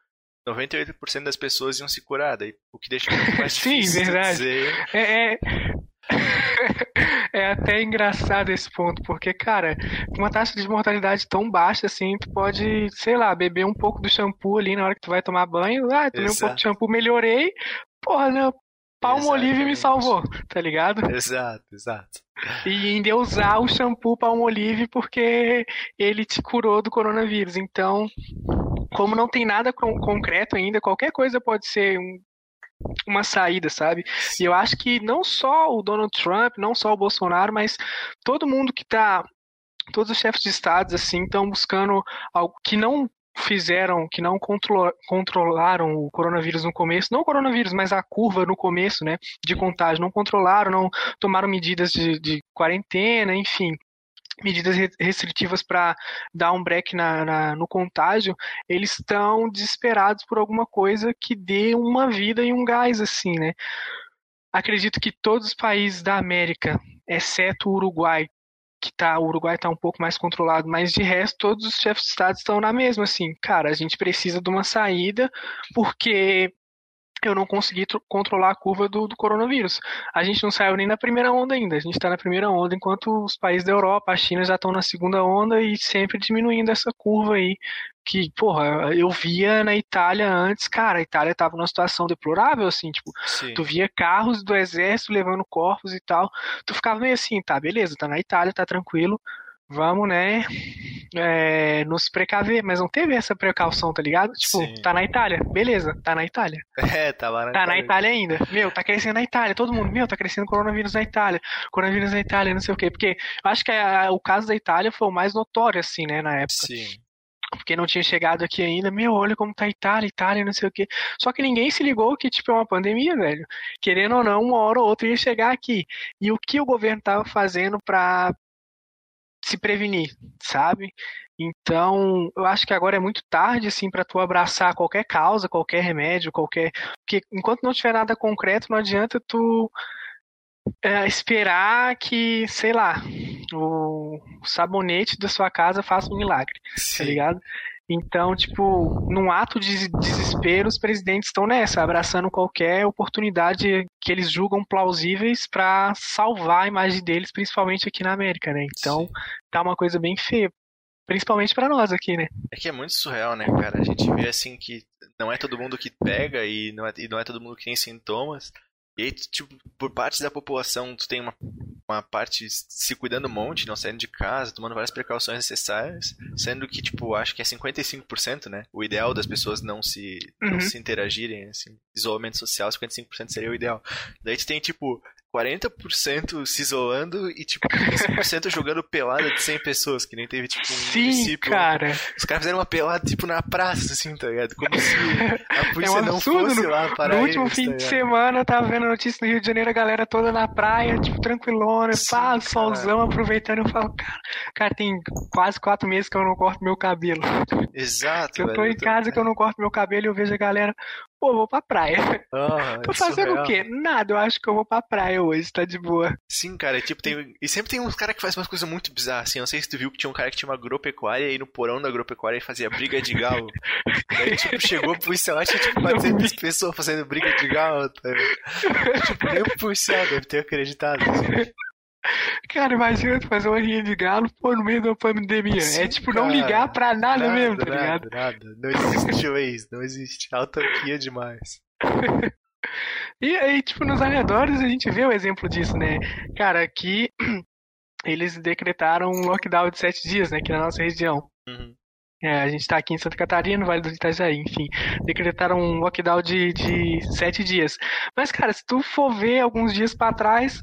Speaker 2: 98% das pessoas iam se curar, daí, o que deixa muito mais
Speaker 1: Sim, verdade.
Speaker 2: dizer.
Speaker 1: É, é... é até engraçado esse ponto, porque, cara, com uma taxa de mortalidade tão baixa assim, tu pode, sei lá, beber um pouco do shampoo ali na hora que tu vai tomar banho. Ah, tomei um pouco
Speaker 2: Exato.
Speaker 1: de shampoo, melhorei. Porra, né? Palmolive me salvou, tá ligado?
Speaker 2: Exato, exato.
Speaker 1: E ainda usar o shampoo Palmolive porque ele te curou do coronavírus. Então, como não tem nada con- concreto ainda, qualquer coisa pode ser um uma saída, sabe? E eu acho que não só o Donald Trump, não só o Bolsonaro, mas todo mundo que tá todos os chefes de estados assim estão buscando algo que não fizeram, que não controlaram o coronavírus no começo, não o coronavírus, mas a curva no começo, né, de contágio, não controlaram, não tomaram medidas de, de quarentena, enfim, medidas restritivas para dar um break na, na, no contágio, eles estão desesperados por alguma coisa que dê uma vida e um gás, assim, né? Acredito que todos os países da América, exceto o Uruguai, que tá, o Uruguai está um pouco mais controlado, mas de resto todos os chefes de estado estão na mesma, assim, cara, a gente precisa de uma saída porque eu não consegui controlar a curva do, do, coronavírus. A gente não saiu nem na primeira onda ainda. A gente está na primeira onda, enquanto os países da Europa, a China já estão na segunda onda e sempre diminuindo essa curva aí. Que, porra, eu via na Itália antes, cara, a Itália tava numa situação deplorável, assim, tipo, Sim. tu via carros do exército levando corpos e tal. Tu ficava meio assim, tá, beleza, tá na Itália, tá tranquilo vamos, né, é, nos precaver, mas não teve essa precaução, tá ligado? Tipo, Sim. tá na Itália, beleza, tá na Itália.
Speaker 2: É, tá lá na
Speaker 1: Tá Itália. na Itália ainda. Meu, tá crescendo na Itália, todo mundo, meu, tá crescendo coronavírus na Itália, coronavírus na Itália, não sei o quê, porque eu acho que a, o caso da Itália foi o mais notório, assim, né, na época.
Speaker 2: Sim
Speaker 1: porque não tinha chegado aqui ainda. Meu, olha como tá a Itália, Itália, não sei o quê. Só que ninguém se ligou que, tipo, é uma pandemia, velho. Querendo ou não, uma hora ou outra ia chegar aqui. E o que o governo tava fazendo para se prevenir, sabe? Então, eu acho que agora é muito tarde, assim, para tu abraçar qualquer causa, qualquer remédio, qualquer. Porque enquanto não tiver nada concreto, não adianta tu é, esperar que, sei lá, o sabonete da sua casa faça um milagre, tá Sim. tá ligado? Então, tipo, num ato de desespero, os presidentes estão nessa, abraçando qualquer oportunidade que eles julgam plausíveis para salvar a imagem deles, principalmente aqui na América, né? Então, Sim. tá uma coisa bem feia, principalmente para nós aqui, né?
Speaker 2: É que é muito surreal, né, cara? A gente vê assim que não é todo mundo que pega e não é, e não é todo mundo que tem sintomas. E aí, tipo, por parte da população, tu tem uma, uma parte se cuidando um monte, não saindo de casa, tomando várias precauções necessárias, sendo que, tipo, acho que é 55%, né? O ideal das pessoas não se, uhum. não se interagirem, assim, isolamento social, 55% seria o ideal. Daí tu tem, tipo, 40% se isolando e, tipo, 15% jogando pelada de 100 pessoas, que nem teve, tipo, um
Speaker 1: Sim, município. cara.
Speaker 2: Os caras fizeram uma pelada, tipo, na praça, assim, tá ligado? Como se a polícia é um não fosse lá para
Speaker 1: No
Speaker 2: eles,
Speaker 1: último fim
Speaker 2: tá
Speaker 1: de semana, eu tava vendo a notícia no Rio de Janeiro, a galera toda na praia, tipo, tranquilona, Sim, pá, solzão, aproveitando. Eu falo, cara, cara, tem quase quatro meses que eu não corto meu cabelo.
Speaker 2: Exato,
Speaker 1: Eu tô velho, em casa tô... que eu não corto meu cabelo e eu vejo a galera, pô, vou pra praia.
Speaker 2: Ah,
Speaker 1: tô fazendo o quê? Nada, eu acho que eu vou pra praia hoje, tá de boa.
Speaker 2: Sim, cara, tipo, tem. E sempre tem uns caras que fazem umas coisas muito bizarras, assim. Eu não sei se tu viu que tinha um cara que tinha uma agropecuária e no porão da agropecuária ele fazia briga de galo. Daí, tipo, chegou o policial lá, tinha tipo 400 pessoas fazendo briga de galo, tá? Tipo, nem o policial deve ter acreditado. Assim.
Speaker 1: Cara, imagina tu fazer uma rinha de galo, pô, no meio da pandemia. Sim, é tipo cara, não ligar pra nada, nada mesmo, tá
Speaker 2: nada,
Speaker 1: ligado?
Speaker 2: Nada, Não existe Waze, não existe. Autarquia demais.
Speaker 1: e aí, tipo, nos arredores a gente vê o exemplo disso, né? Cara, aqui eles decretaram um lockdown de sete dias, né, aqui na nossa região.
Speaker 2: Uhum.
Speaker 1: É, a gente está aqui em Santa Catarina, no Vale do Itajaí, enfim. Decretaram um lockdown de, de sete dias. Mas, cara, se tu for ver alguns dias para trás,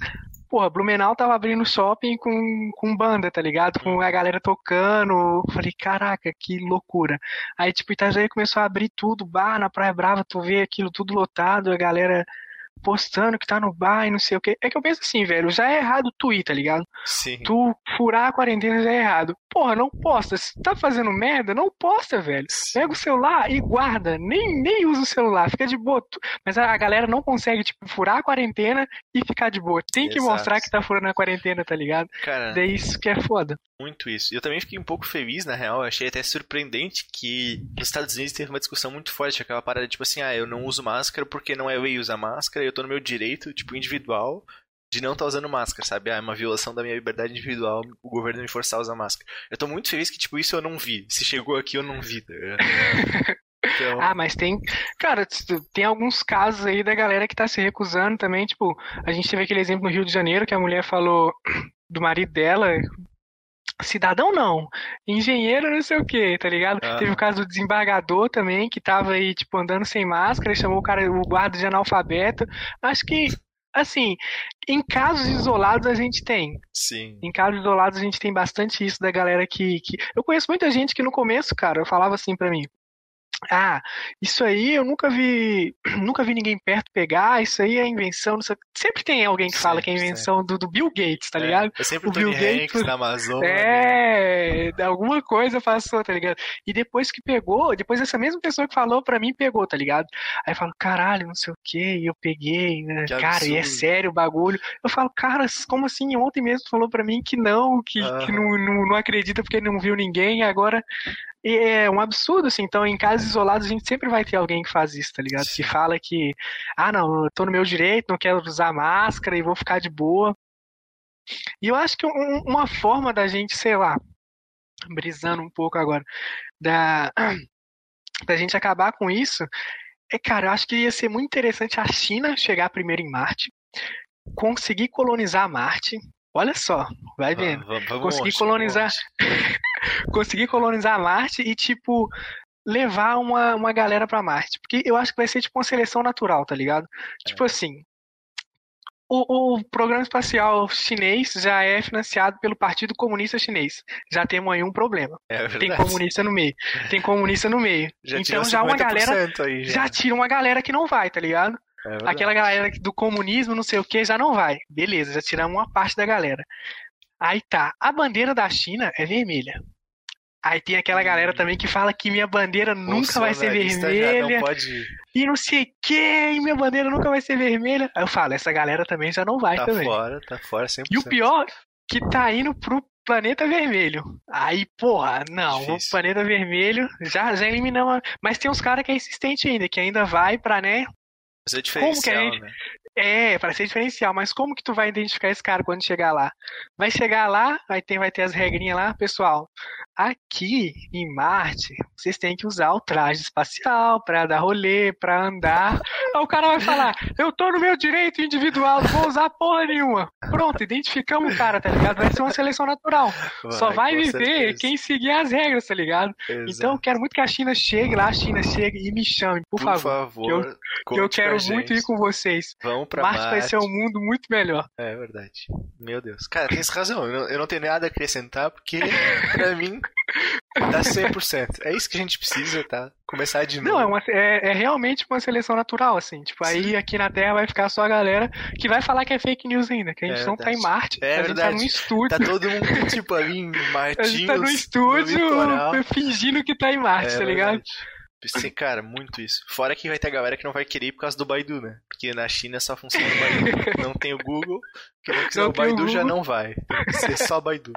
Speaker 1: porra, Blumenau tava abrindo shopping com, com banda, tá ligado? Com a galera tocando. Falei, caraca, que loucura. Aí, tipo, Itajaí começou a abrir tudo, bar na Praia Brava, tu vê aquilo tudo lotado, a galera postando que tá no bar e não sei o que. É que eu penso assim, velho, já é errado tu ir, tá ligado?
Speaker 2: Sim.
Speaker 1: Tu furar a quarentena já é errado. Porra, não posta. Se tá fazendo merda, não posta, velho. Pega o celular e guarda. Nem, nem usa o celular, fica de boa. Mas a, galera não consegue, tipo, furar a quarentena e ficar de boa. Tem que Exato. mostrar que tá furando a quarentena, tá ligado?
Speaker 2: Cara.
Speaker 1: Daí isso que é foda.
Speaker 2: Muito isso. Eu também fiquei um pouco feliz, na real. Eu achei até surpreendente que nos Estados Unidos teve uma discussão muito forte. Aquela parada, tipo assim, ah, eu não uso máscara porque não é lei usar máscara eu tô no meu direito, tipo, individual de não estar tá usando máscara, sabe? Ah, é uma violação da minha liberdade individual o governo me forçar a usar máscara. Eu tô muito feliz que, tipo, isso eu não vi. Se chegou aqui, eu não vi. Tá
Speaker 1: então... ah, mas tem. Cara, tem alguns casos aí da galera que tá se recusando também. Tipo, a gente teve aquele exemplo no Rio de Janeiro que a mulher falou do marido dela, cidadão não, engenheiro não sei o que, tá ligado?
Speaker 2: Ah.
Speaker 1: Teve o caso do desembargador também, que tava aí, tipo, andando sem máscara, chamou o cara, o guarda de analfabeto. Acho que, assim, em casos isolados a gente tem.
Speaker 2: Sim.
Speaker 1: Em casos isolados a gente tem bastante isso da galera que, que... Eu conheço muita gente que no começo, cara, eu falava assim pra mim, ah, isso aí eu nunca vi, nunca vi ninguém perto pegar, isso aí é invenção, não sei- sempre tem alguém que fala
Speaker 2: Sempre,
Speaker 1: que é invenção do, do Bill Gates, tá
Speaker 2: É,
Speaker 1: ligado?
Speaker 2: É, sempre
Speaker 1: O Bill Gates-
Speaker 2: Hanks na Amazônia.
Speaker 1: É, alguma coisa passou, tá ligado? E depois que pegou, depois essa mesma pessoa que falou pra mim pegou, tá ligado? Aí eu falo, caralho, não sei o que, e eu peguei, né? Cara, e é
Speaker 2: absurdo.
Speaker 1: sério o bagulho. Eu falo, cara, como assim? Ontem mesmo falou pra mim que não, que, que não, não, não acredita porque não viu ninguém, agora e é um absurdo, assim. Então, em casos isolados, a gente sempre vai ter alguém que faz isso, tá ligado? Que fala que, ah, não, eu tô no meu direito, não quero usar máscara e vou ficar de boa. E eu acho que um- uma forma da gente, sei lá, brisando um pouco agora, da, da gente acabar com isso, é, cara, eu acho que ia ser muito interessante a China chegar primeiro em Marte, conseguir colonizar Marte. Olha só, vai vendo
Speaker 2: vamos
Speaker 1: Consegui
Speaker 2: longe,
Speaker 1: colonizar. conseguir colonizar Marte e, tipo, levar uma, uma galera pra Marte. Porque eu acho que vai ser, tipo, uma seleção natural, tá ligado? Tipo assim, o, o programa espacial chinês já é financiado pelo Partido Comunista Chinês. Já temos aí um problema.
Speaker 2: É
Speaker 1: Tem comunista no meio. Tem comunista no meio.
Speaker 2: Já
Speaker 1: então já uma galera
Speaker 2: 50% aí, já.
Speaker 1: já tira uma galera que não vai, tá ligado?
Speaker 2: É.
Speaker 1: Aquela galera do comunismo, não sei o que, já não vai. Beleza, já tiramos uma parte da galera. Aí tá, a bandeira da China é vermelha. Aí tem aquela galera também que fala que minha bandeira nunca vai ser vermelha
Speaker 2: Não pode
Speaker 1: e não sei o que, e minha bandeira nunca vai ser vermelha. Aí eu falo, essa galera também já não vai
Speaker 2: tá
Speaker 1: também.
Speaker 2: fora, tá fora 100%.
Speaker 1: E o pior, que tá indo pro planeta vermelho. Aí, porra, não, o planeta vermelho, já, já eliminamos. Mas tem uns caras que é insistente ainda, que ainda vai pra, né,
Speaker 2: Isso é
Speaker 1: Como que a
Speaker 2: diferencial,
Speaker 1: gente-
Speaker 2: né?
Speaker 1: É, para ser diferencial, mas como que tu vai identificar esse cara quando chegar lá? Vai chegar lá, aí tem, vai ter as regrinhas lá, pessoal. Aqui em Marte, vocês têm que usar o traje espacial pra dar rolê, pra andar. Aí o cara vai falar: Eu tô no meu direito individual, não vou usar porra nenhuma. Pronto, identificamos o cara, tá ligado? Vai ser uma seleção natural. Só vai viver
Speaker 2: certeza.
Speaker 1: quem seguir as regras, tá ligado?
Speaker 2: Exato.
Speaker 1: Então eu quero muito que a China chegue lá, a China chegue e me chame, por,
Speaker 2: por
Speaker 1: favor.
Speaker 2: favor,
Speaker 1: que eu- que eu quero muito ir com vocês.
Speaker 2: Vamos pra
Speaker 1: Marte
Speaker 2: Marte.
Speaker 1: vai ser um mundo muito melhor.
Speaker 2: É verdade. Meu Deus. Cara, tem razão. Eu não, eu não tenho nada a acrescentar porque, pra mim, dá 100%. É isso que a gente precisa, tá? Começar de novo.
Speaker 1: Não, é, uma- é- é realmente uma seleção natural, assim. Tipo, aí aqui na Terra vai ficar só a galera que vai falar que é fake news ainda, que a gente
Speaker 2: É
Speaker 1: não tá em. Marte,
Speaker 2: É
Speaker 1: a gente tá num estúdio.
Speaker 2: Tá todo mundo, tipo, ali em
Speaker 1: a gente tá no estúdio
Speaker 2: no
Speaker 1: fingindo que tá em Marte,
Speaker 2: É
Speaker 1: tá ligado?
Speaker 2: verdade. Pensei, cara, muito isso. Fora que vai ter galera que não vai querer ir por causa do Baidu, né? Porque na China só funciona o Baidu. Não tem o Google. Quem não quiser
Speaker 1: Não
Speaker 2: o
Speaker 1: tem o
Speaker 2: Baidu já
Speaker 1: Google.
Speaker 2: não vai. Tem que ser só Baidu.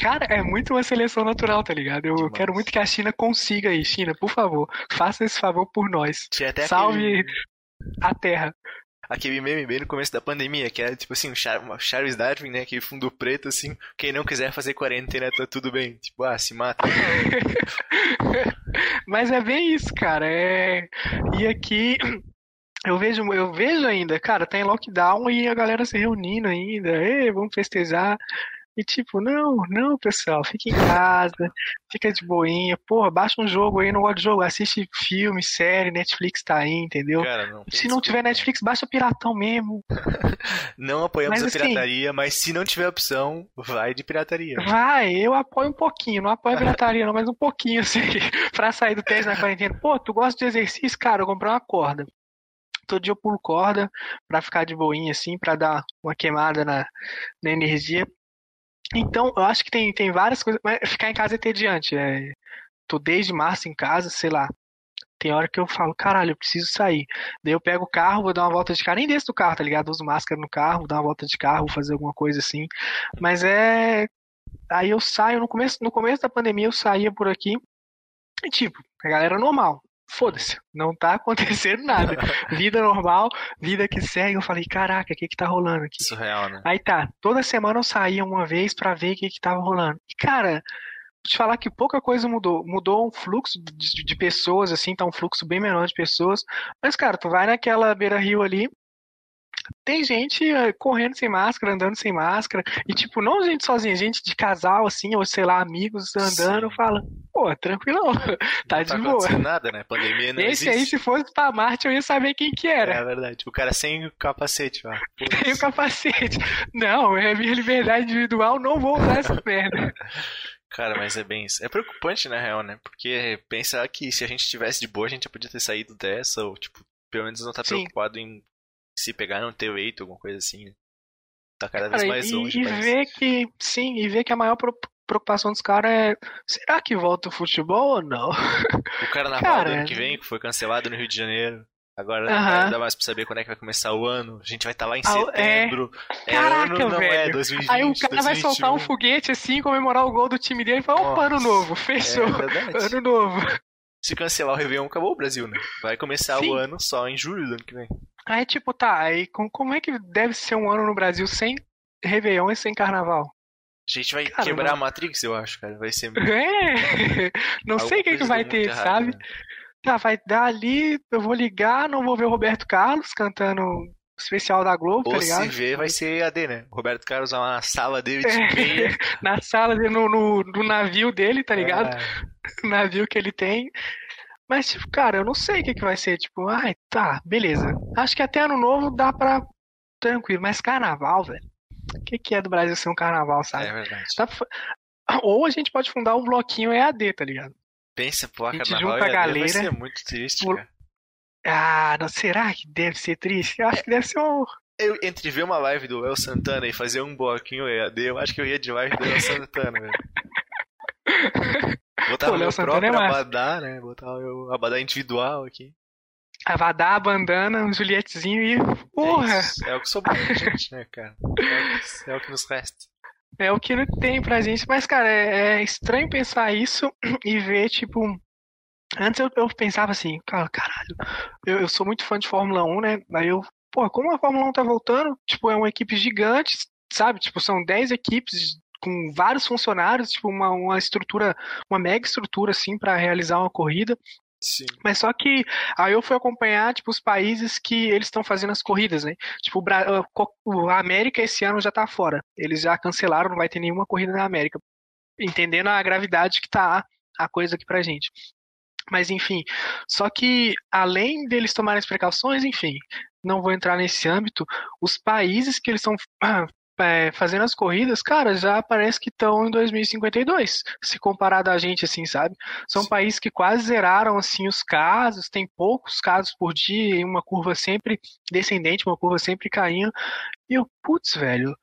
Speaker 1: Cara, é muito uma seleção natural, tá ligado? Eu
Speaker 2: Demais.
Speaker 1: quero muito que a China consiga aí. China, por favor, faça esse favor por nós. Salve
Speaker 2: aquele,
Speaker 1: a Terra.
Speaker 2: aquele meme bem no começo da pandemia, que era tipo assim, uma Charles Darwin, né? Aquele fundo preto, assim. Quem não quiser fazer quarentena, tá tudo bem. Tipo, ah, se mata.
Speaker 1: Mas é bem isso, cara. É... E aqui eu vejo, eu vejo ainda, cara, tá em lockdown e a galera se reunindo ainda. Ei, vamos festejar. E tipo, não, não, pessoal, fica em casa, fica de boinha, porra, baixa um jogo aí, não gosta de jogo, assiste filme, série, Netflix tá aí, entendeu?
Speaker 2: Cara, não.
Speaker 1: Se não tiver. Netflix, baixa piratão mesmo.
Speaker 2: Não apoiamos
Speaker 1: Mas,
Speaker 2: a
Speaker 1: assim-
Speaker 2: pirataria, mas se não tiver opção, vai de pirataria.
Speaker 1: Vai, eu apoio um pouquinho, não apoio a pirataria não, mas um pouquinho assim, pra sair do teste na quarentena. Pô, tu gosta de exercício? Cara, eu comprei uma corda. Todo dia eu pulo corda pra ficar de boinha assim, pra dar uma queimada na, na energia. Então, eu acho que tem, tem várias coisas, mas ficar em casa é entediante. É, tô desde março em casa, sei lá. Tem hora que eu falo, caralho, eu preciso sair. Daí eu pego o carro, vou dar uma volta de carro, nem desço do carro, tá ligado? Uso máscara no carro, vou dar uma volta de carro, vou fazer alguma coisa assim. Mas é Aí eu saio, no começo, no começo da pandemia eu saía por aqui e tipo, a galera normal. Foda-se, não tá acontecendo nada. Vida normal, vida que segue. Eu falei, caraca, o que que tá rolando aqui?
Speaker 2: Surreal, né?
Speaker 1: Aí tá, toda semana eu saía uma vez pra ver o que que tava rolando. E cara, vou te falar que pouca coisa mudou. Mudou um fluxo de, de pessoas, assim, tá um fluxo bem menor de pessoas. Mas, cara, tu vai naquela beira-rio ali, tem gente eh, correndo sem máscara, andando sem máscara. E, tipo, não gente sozinha, gente de casal, assim, ou sei lá, amigos andando, Sim. fala, pô, tranquilo, tá não de tá boa.
Speaker 2: nada, né? Pandemia não
Speaker 1: Esse
Speaker 2: existe.
Speaker 1: aí, se fosse pra Marte, eu ia saber quem que era.
Speaker 2: É verdade. O cara sem o capacete, ó.
Speaker 1: Sem o capacete. Não, é minha liberdade individual, não vou usar essa merda.
Speaker 2: Cara, mas é bem isso. É preocupante, na real, né? Porque pensar que se a gente tivesse de boa, a gente já podia ter saído dessa, ou, tipo, pelo menos não tá Sim. preocupado em se pegar no teu eito, alguma coisa assim. Né? Tá cada vez Cara, mais longe.
Speaker 1: E, ver que, sim, e ver que a maior preocupação dos caras é: será que volta o futebol ou não?
Speaker 2: O carnaval cara, do ano que vem, que foi cancelado no Rio de Janeiro. Agora uh -huh. não dá mais pra saber quando é que vai começar o ano. A gente vai estar tá lá em é. setembro.
Speaker 1: É... Caraca, é ano, velho. É 2020, Aí o cara 2021. vai soltar um foguete assim, comemorar o gol do time dele e falar: opa, ano novo, fechou. É ano novo.
Speaker 2: Se cancelar o Réveillon, acabou o Brasil, né? Vai começar Sim. o ano só em julho do ano que vem.
Speaker 1: Aí, tipo, tá, aí como é que deve ser um ano no Brasil sem Réveillon e sem Carnaval?
Speaker 2: A gente vai cara, quebrar não... a Matrix, eu acho, cara. Vai ser.
Speaker 1: É! Não sei o que, que vai ter, errado, sabe? Né? Tá, vai dar ali, eu vou ligar, não vou ver o Roberto Carlos cantando especial da Globo,
Speaker 2: Ou
Speaker 1: tá ligado?
Speaker 2: se ver, vai ser AD, né? O Roberto Carlos na sala dele de é,
Speaker 1: Na sala dele, no, no, no, navio dele, tá ligado? É. O navio que ele tem. Mas, tipo, cara, eu não sei o que, que vai ser. Tipo, ai, tá, beleza. Acho que até ano novo dá pra. Tranquilo, mas carnaval, velho. O que, que é do Brasil ser um carnaval, sabe?
Speaker 2: É verdade.
Speaker 1: Tá... Ou a gente pode fundar um bloquinho EAD, tá ligado?
Speaker 2: Pensa, pô, a gente junta a galera. Vai ser muito triste, cara.
Speaker 1: Ah, não, será que deve ser triste? Eu acho que deve ser um.
Speaker 2: Eu, entre ver uma live do El Santana e fazer um bloquinho EAD, eu acho que eu ia de live do El Santana, velho. Botar o meu próprio é abadá, né? Botar o abadá individual aqui.
Speaker 1: Abadá, bandana, um Julietezinho e. Porra!
Speaker 2: É, é o que sobrou pra gente, né, cara? É o, que, é o que nos resta.
Speaker 1: É o que tem pra gente, mas, cara, é, é estranho pensar isso e ver, tipo. Antes eu, eu pensava assim, cara, caralho, eu, eu sou muito fã de Fórmula 1, né? Aí eu, pô, como a Fórmula 1 tá voltando, tipo, é uma equipe gigante, sabe? Tipo, são 10 equipes com vários funcionários, tipo uma, uma estrutura, uma mega estrutura assim para realizar uma corrida.
Speaker 2: Sim.
Speaker 1: Mas só que aí eu fui acompanhar tipo os países que eles estão fazendo as corridas, né? Tipo a América esse ano já tá fora. Eles já cancelaram, não vai ter nenhuma corrida na América. Entendendo a gravidade que tá a coisa aqui pra gente. Mas enfim, só que além deles tomarem as precauções, enfim, não vou entrar nesse âmbito, os países que eles estão é, fazendo as corridas, cara, já parece que estão em 2052, se comparado a gente, assim, sabe? São Sim. países que quase zeraram, assim, os casos, tem poucos casos por dia, uma curva sempre descendente, uma curva sempre caindo. E eu, putz, velho,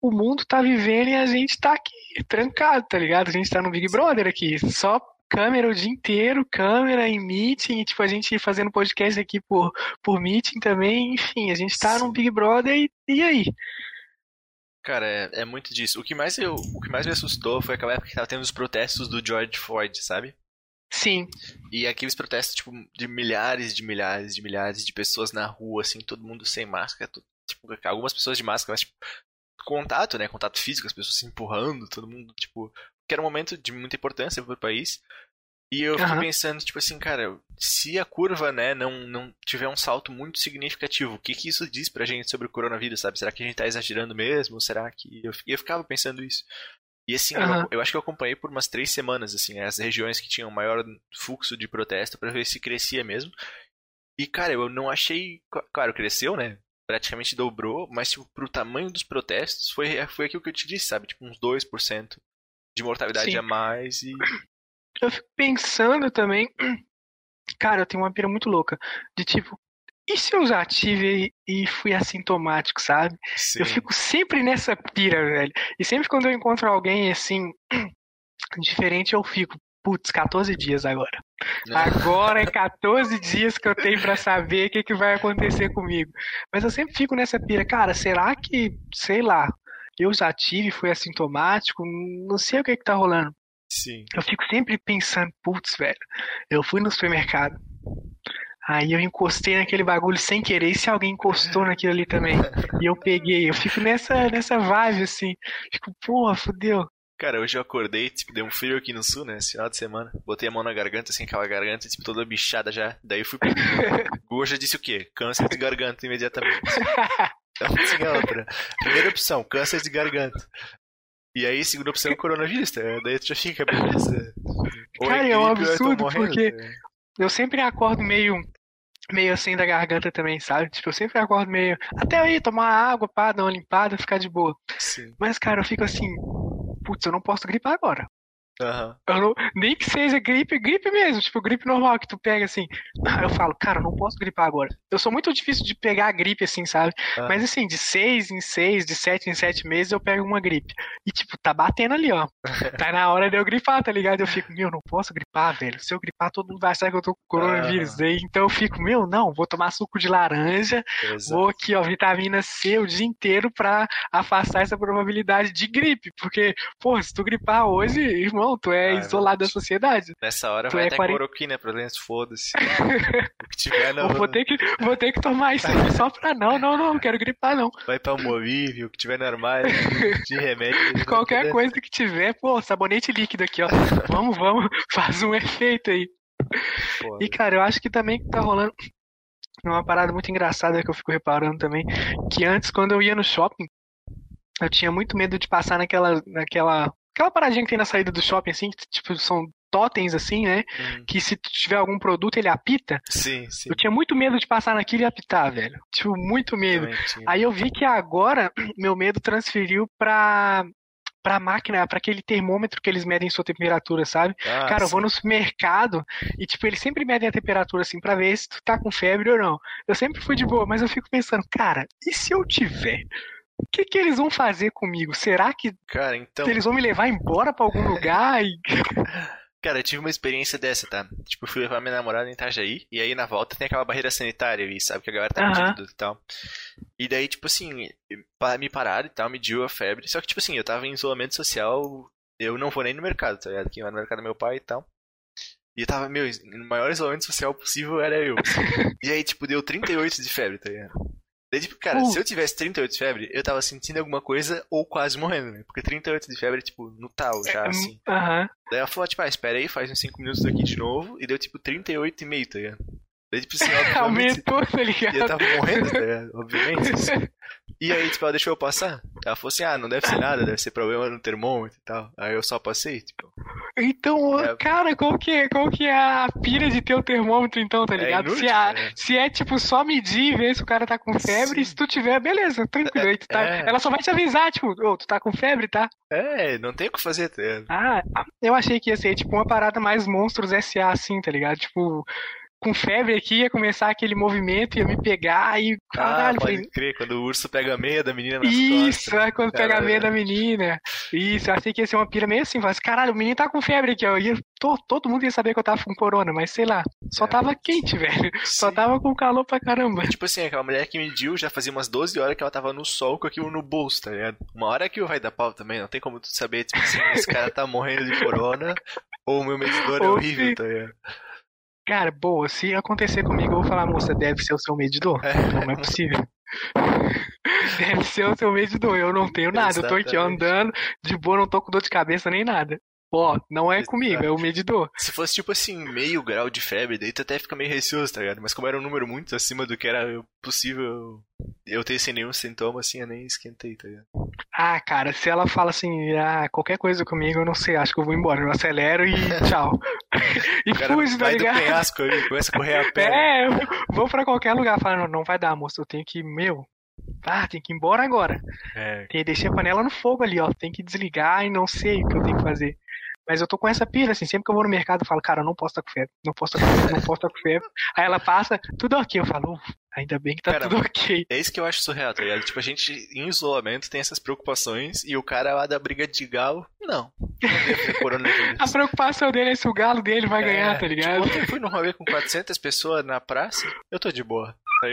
Speaker 1: o mundo tá vivendo e a gente tá aqui, trancado, tá ligado? A gente tá no Big Brother aqui, só câmera o dia inteiro, câmera em meeting, tipo, a gente fazendo podcast aqui por, por meeting também, enfim, a gente tá Sim. no Big Brother e, e aí?
Speaker 2: Cara, é, é, muito disso. O que, mais eu, o que mais me assustou foi aquela época que tava tendo os protestos do George Floyd, sabe?
Speaker 1: Sim.
Speaker 2: E aqueles protestos, tipo, de milhares de milhares de milhares de pessoas na rua, assim, todo mundo sem máscara. tipo, algumas pessoas de máscara, mas, tipo, contato, né? Contato físico, as pessoas se empurrando, todo mundo, tipo. Que era um momento de muita importância pro país. E eu fico uhum. pensando, tipo assim, cara, se a curva, né, não, não tiver um salto muito significativo, o que que isso diz pra gente sobre o coronavírus, sabe? Será que a gente tá exagerando mesmo? Será que... Eu, eu ficava pensando isso. E assim, uhum. eu, eu, acho que eu acompanhei por umas três semanas, assim, as regiões que tinham maior fluxo de protesto para ver se crescia mesmo. E, cara, eu não achei... Claro, cresceu, né? Praticamente dobrou, mas, tipo, pro tamanho dos protestos, foi, foi aquilo que eu te disse, sabe? Tipo, uns 2% de mortalidade Sim. a mais e
Speaker 1: eu fico pensando também. Cara, eu tenho uma pira muito louca. De tipo, e se eu já tive e fui assintomático, sabe? Sim. Eu fico sempre nessa pira, velho. E sempre quando eu encontro alguém assim, diferente, eu fico, putz, 14 dias agora. Agora é 14 dias que eu tenho para saber o que, que vai acontecer comigo. Mas eu sempre fico nessa pira, cara, será que, sei lá, eu já tive, fui assintomático, não sei o que que tá rolando.
Speaker 2: Sim.
Speaker 1: Eu fico sempre pensando, putz, velho, eu fui no supermercado. Aí eu encostei naquele bagulho sem querer, e se alguém encostou naquilo ali também? e eu peguei, eu fico nessa, nessa vibe assim. Fico, porra, fodeu.
Speaker 2: Cara, hoje eu acordei, tipo, deu um frio aqui no sul, né? Esse final de semana. Botei a mão na garganta, assim, aquela garganta, tipo, toda bichada já. Daí fui pro Google. já disse o quê? Câncer de garganta imediatamente. Então, assim, a outra. Primeira opção, câncer de garganta. E aí, segunda opção, coronavírus. Tá? Daí tu já fica, beleza.
Speaker 1: Cara, é um absurdo, porque tá? eu sempre acordo meio meio assim da garganta também, sabe? Tipo, eu sempre acordo meio. Até aí, tomar água, pá, dar uma limpada, ficar de boa. Sim. Mas, cara, eu fico assim, putz, eu não posso gripar agora.
Speaker 2: Uhum.
Speaker 1: Não, nem que seja gripe, gripe mesmo, tipo gripe normal que tu pega assim. Eu falo, cara, não posso gripar agora. Eu sou muito difícil de pegar a gripe assim, sabe? Uhum. Mas assim, de seis em seis, de sete em sete meses eu pego uma gripe. E tipo, tá batendo ali, ó. tá na hora de eu gripar, tá ligado? Eu fico, meu, não posso gripar, velho. Se eu gripar, todo mundo vai achar que eu tô com coronavírus. Uhum. então eu fico, meu, não, vou tomar suco de laranja, Exato. vou aqui, ó, vitamina C o dia inteiro pra afastar essa probabilidade de gripe. Porque, pô, se tu gripar hoje, irmão, irmão, tu é ah, isolado da sociedade.
Speaker 2: Nessa hora tu vai é até 40... cloroquina pra dentro, foda-se. o que tiver
Speaker 1: não. Vou ter que, vou ter que tomar isso aqui só pra. Não, não, não, não quero gripar, não.
Speaker 2: Vai pra Almovívio, o que tiver no armário de remédio.
Speaker 1: Qualquer coisa que tiver, pô, sabonete líquido aqui, ó. vamos, vamos, faz um efeito aí. Foda. E, cara, eu acho que também tá rolando uma parada muito engraçada que eu fico reparando também, que antes, quando eu ia no shopping, eu tinha muito medo de passar naquela, naquela Aquela paradinha que tem na saída do shopping, assim, que tipo, são totens, assim, né? Hum. Que se tiver algum produto, ele apita.
Speaker 2: Sim, sim.
Speaker 1: Eu tinha muito medo de passar naquilo e apitar, velho. Tipo, muito medo. Aí eu vi que agora meu medo transferiu pra pra máquina, para aquele termômetro que eles medem sua temperatura, sabe? Ah, Cara, sim. eu vou no supermercado e, tipo, eles sempre medem a temperatura, assim, pra ver se tu tá com febre ou não. Eu sempre fui de boa, mas eu fico pensando, cara, e se eu tiver? O que, que eles vão fazer comigo? Será que
Speaker 2: Cara, então...
Speaker 1: eles vão me levar embora para algum lugar? E...
Speaker 2: Cara, eu tive uma experiência dessa, tá? Tipo, eu fui levar minha namorada em Itajaí, e aí na volta tem aquela barreira sanitária ali, sabe? Que a galera tá medindo e tal. E daí, tipo assim, me pararam e tal, mediu a febre. Só que, tipo assim, eu tava em isolamento social, eu não vou nem no mercado, tá ligado? Quem vai no mercado é meu pai e tal. E eu tava, meu, no maior isolamento social possível era eu. e aí, tipo, deu 38 de febre, tá ligado? Daí, tipo, cara, uh. se eu tivesse 38 de febre, eu tava sentindo alguma coisa ou quase morrendo, né? Porque 38 de febre é, tipo, no tal já, é, assim.
Speaker 1: Aham. Uh -huh.
Speaker 2: Daí ela falou, tipo, ah, espera aí, faz uns 5 minutos aqui de novo. E deu, tipo, 38,5, tá ligado? Daí, tipo assim,
Speaker 1: Aumentou, tá ligado?
Speaker 2: E eu tava morrendo, tá ligado? Obviamente. Assim. E aí, tipo, ela deixou eu passar. Ela falou assim, ah, não deve ser nada, deve ser problema no termômetro e tal. Aí eu só passei, tipo.
Speaker 1: Então, é... cara, qual que, é, qual que é a pira de ter o termômetro, então, tá é ligado? É inútil, se, a, é. se é, tipo, só medir e ver se o cara tá com febre, Sim. se tu tiver, beleza, tranquilo. Aí tu tá, é. Ela só vai te avisar, tipo, ô, oh, tu tá com febre, tá?
Speaker 2: É, não tem o que fazer. Tá?
Speaker 1: Ah, eu achei que ia ser, tipo, uma parada mais monstros SA, assim, tá ligado? Tipo com febre aqui, ia começar aquele movimento, ia me pegar e.
Speaker 2: Caralho, ah, pode falei... crer, quando o urso pega a meia da menina nas
Speaker 1: Isso,
Speaker 2: costas.
Speaker 1: é quando caralho. pega a meia da menina. Isso, eu achei que ia ser uma pira meio assim, mas caralho, o menino tá com febre aqui, ó. Ia, to, todo mundo ia saber que eu tava com corona, mas sei lá, só é, tava quente, velho. Sim. Só tava com calor pra caramba.
Speaker 2: Tipo assim, aquela mulher que mediu já fazia umas 12 horas que ela tava no sol com aquilo no bolso, tá ligado? Uma hora que vai dar pau também, não tem como tu saber, tipo assim, esse cara tá morrendo de corona ou o meu medidor é horrível, tá ligado?
Speaker 1: Cara, boa, se acontecer comigo, eu vou falar, moça, deve ser o seu medidor. É. Não, não é possível. deve ser o seu medidor. Eu não tenho nada. Exatamente. Eu tô aqui andando, de boa, não tô com dor de cabeça nem nada. Ó, não é comigo, é o medidor.
Speaker 2: Se fosse tipo assim, meio grau de febre, daí tu até fica meio receoso, tá ligado? Mas como era um número muito acima do que era possível eu ter sem nenhum sintoma, assim, eu nem esquentei, tá ligado?
Speaker 1: Ah, cara, se ela fala assim, ah, qualquer coisa comigo, eu não sei, acho que eu vou embora. Eu acelero e tchau.
Speaker 2: e fujo, tá ligado? do penhasco ali, começa a correr a pé.
Speaker 1: É, vou pra qualquer lugar, falo, não, não vai dar, moço, eu tenho que, meu, ah, tem que ir embora agora. É. Tem, deixei a panela no fogo ali, ó. Tem que desligar e não sei o que eu tenho que fazer. Mas eu tô com essa pira, assim, sempre que eu vou no mercado eu falo, cara, eu não posso estar com febre, não posso estar com febre, não posso estar com febre. Aí ela passa, tudo ok. Eu falo, ainda bem que tá tudo ok.
Speaker 2: É isso que eu acho surreal, tá ligado? Tipo, a gente em isolamento tem essas preocupações e o cara lá da briga de galo, não.
Speaker 1: a preocupação dele é se o galo dele vai é, ganhar, tá ligado?
Speaker 2: Tipo, eu fui num rolê com 400 pessoas na praça, eu tô de boa. Tá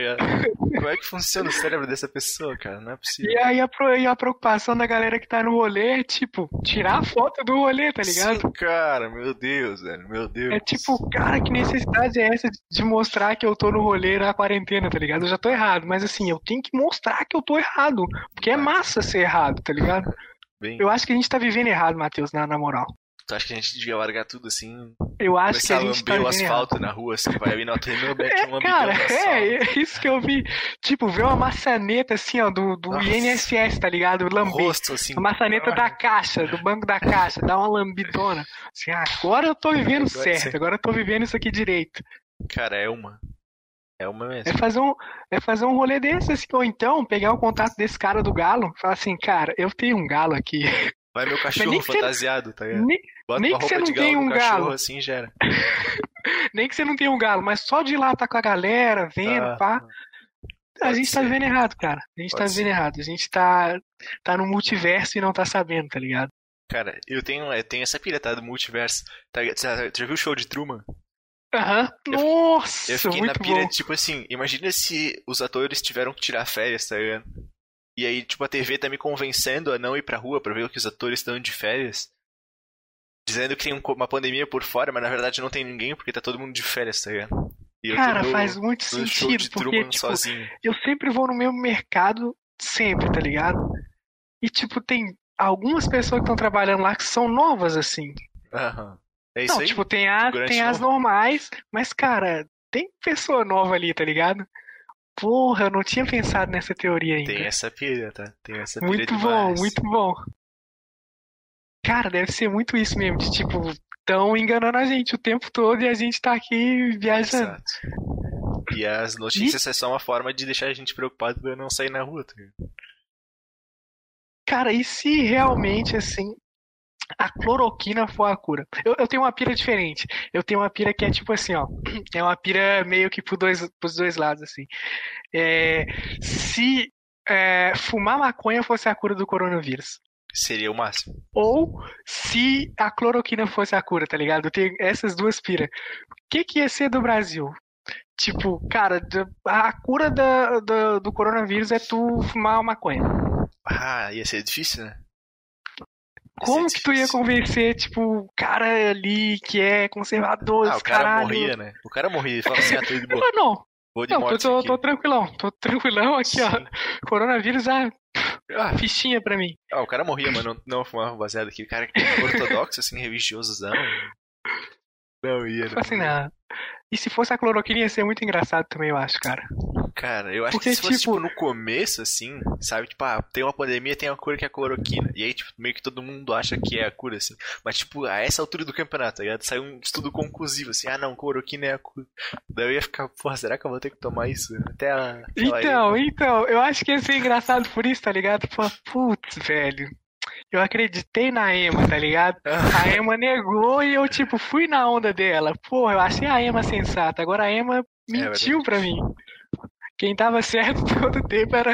Speaker 2: Como é que funciona o cérebro dessa pessoa, cara? Não é possível.
Speaker 1: E aí a, e a preocupação da galera que tá no rolê é, tipo, tirar a foto do rolê, tá ligado?
Speaker 2: Sim, cara, meu Deus, velho, meu Deus.
Speaker 1: É tipo, cara, que necessidade é essa de mostrar que eu tô no rolê na quarentena, tá ligado? Eu já tô errado, mas assim, eu tenho que mostrar que eu tô errado. Porque é massa ser errado, tá ligado?
Speaker 2: Bem...
Speaker 1: Eu acho que a gente tá vivendo errado, Matheus, na, na moral.
Speaker 2: Tu acha que a gente devia largar tudo assim?
Speaker 1: Eu acho que a gente tá
Speaker 2: o asfalto
Speaker 1: errado.
Speaker 2: na rua, assim, vai vir na terminal, mete
Speaker 1: É,
Speaker 2: um
Speaker 1: cara, é, é isso que eu vi. Tipo, ver uma maçaneta assim, ó, do, do
Speaker 2: Nossa.
Speaker 1: INSS, tá ligado?
Speaker 2: O
Speaker 1: Lamber.
Speaker 2: rosto, assim.
Speaker 1: A maçaneta da caixa, do banco da caixa, dá uma lambidona. Assim, ah, agora eu tô vivendo
Speaker 2: Agora
Speaker 1: certo, agora eu tô vivendo isso aqui direito.
Speaker 2: Cara, é uma. É uma mesmo.
Speaker 1: É fazer um, é fazer um rolê desse, assim, ou então pegar o contato desse cara do galo, falar assim, cara, eu tenho um galo aqui.
Speaker 2: Vai meu cachorro fantasiado, tá ligado?
Speaker 1: Nem,
Speaker 2: Bota
Speaker 1: nem
Speaker 2: uma roupa
Speaker 1: não
Speaker 2: de galo
Speaker 1: um
Speaker 2: cachorro,
Speaker 1: galo.
Speaker 2: assim já era.
Speaker 1: nem que você não tenha um galo, mas só de lá tá com a galera, vendo,
Speaker 2: Ah,
Speaker 1: pá. A gente tá
Speaker 2: ser.
Speaker 1: vendo errado, cara. A gente
Speaker 2: Pode
Speaker 1: tá vivendo
Speaker 2: ser.
Speaker 1: errado. A gente tá, tá no multiverso e não tá sabendo, tá ligado?
Speaker 2: Cara, eu tenho, eu tenho essa pilha, tá? Do multiverso. Tá, ligado? Você já viu o show de Truman?
Speaker 1: Aham.
Speaker 2: Eu-
Speaker 1: Nossa,
Speaker 2: Eu fiquei na pilha,
Speaker 1: bom.
Speaker 2: tipo assim, imagina se os atores tiveram que tirar férias, tá ligado? E aí, tipo, a TV tá me convencendo a não ir pra rua pra ver o que os atores estão de férias. Dizendo que tem um- uma pandemia por fora, mas na verdade não tem ninguém porque tá todo mundo de férias, tá ligado? E
Speaker 1: Cara,
Speaker 2: no-
Speaker 1: faz muito sentido, porque, tipo,
Speaker 2: sozinho.
Speaker 1: eu sempre vou no mesmo mercado, sempre, tá ligado? E, tipo, tem algumas pessoas que estão trabalhando lá que são novas, assim.
Speaker 2: Aham. É isso
Speaker 1: não,
Speaker 2: aí?
Speaker 1: tipo, tem, a, tem as normais, mas, cara, tem pessoa nova ali, tá ligado? Porra, eu não tinha pensado nessa teoria ainda.
Speaker 2: Tem essa pilha, tá? Tem essa pilha
Speaker 1: Muito bom,
Speaker 2: demais.
Speaker 1: muito bom. Cara, deve ser muito isso mesmo, de tipo, tão enganando a gente o tempo todo e a gente tá aqui viajando.
Speaker 2: Exato. E as notícias é só uma forma de deixar a gente preocupado pra não sair na rua, tá?
Speaker 1: Cara, e se realmente, assim, a cloroquina for a cura? Eu, eu tenho uma pira diferente. Eu tenho uma pira que é tipo assim, ó. É uma pira meio que pro dois, pros dois lados, assim. É, se é, fumar maconha fosse a cura do coronavírus.
Speaker 2: Seria o máximo.
Speaker 1: Ou se a cloroquina fosse a cura, tá ligado? Eu tenho essas duas piras. O que, que ia ser do Brasil? Tipo, cara, a cura da, da- do coronavírus é tu fumar maconha.
Speaker 2: Ah, ia ser difícil, né?
Speaker 1: Como que tu ia
Speaker 2: difícil.
Speaker 1: convencer, tipo, o cara ali que é conservador,
Speaker 2: Ah, o cara
Speaker 1: caralho?
Speaker 2: morria, né? O cara morria e falava assim, ah, tô de boa.
Speaker 1: Eu não,
Speaker 2: Vou de
Speaker 1: não,
Speaker 2: morte
Speaker 1: tô, tô tranquilão, tô tranquilão aqui, ó.
Speaker 2: Sim.
Speaker 1: Coronavírus, ah,
Speaker 2: Ah,
Speaker 1: fichinha pra mim.
Speaker 2: ah, o cara morria, mas não, não fumava baseado aqui. O cara que ortodoxo, assim, religiosozão. Não ia.
Speaker 1: Tipo assim, não. E se fosse a cloroquina ia ser muito engraçado também, eu acho, cara.
Speaker 2: Cara, eu acho
Speaker 1: Porque,
Speaker 2: que se fosse,
Speaker 1: tipo-
Speaker 2: tipo, no começo, assim, sabe? Tipo, ah, tem uma pandemia, tem uma cura que é a cloroquina. E aí, tipo, meio que todo mundo acha que é a cura, assim. Mas, tipo, a essa altura do campeonato, tá ligado? Saiu um estudo conclusivo, assim, ah, não, cloroquina é a cura. Daí eu ia ficar, porra, será que eu vou ter que tomar isso? Até a...
Speaker 1: Então,
Speaker 2: ir?
Speaker 1: então, eu acho que ia ser engraçado por isso, tá ligado? Pô, putz, velho. Eu acreditei na Emma, tá ligado? A Emma negou e eu, tipo, fui na onda dela. Porra, eu achei a Emma sensata. Agora a Emma mentiu pra mim. Quem tava certo todo tempo era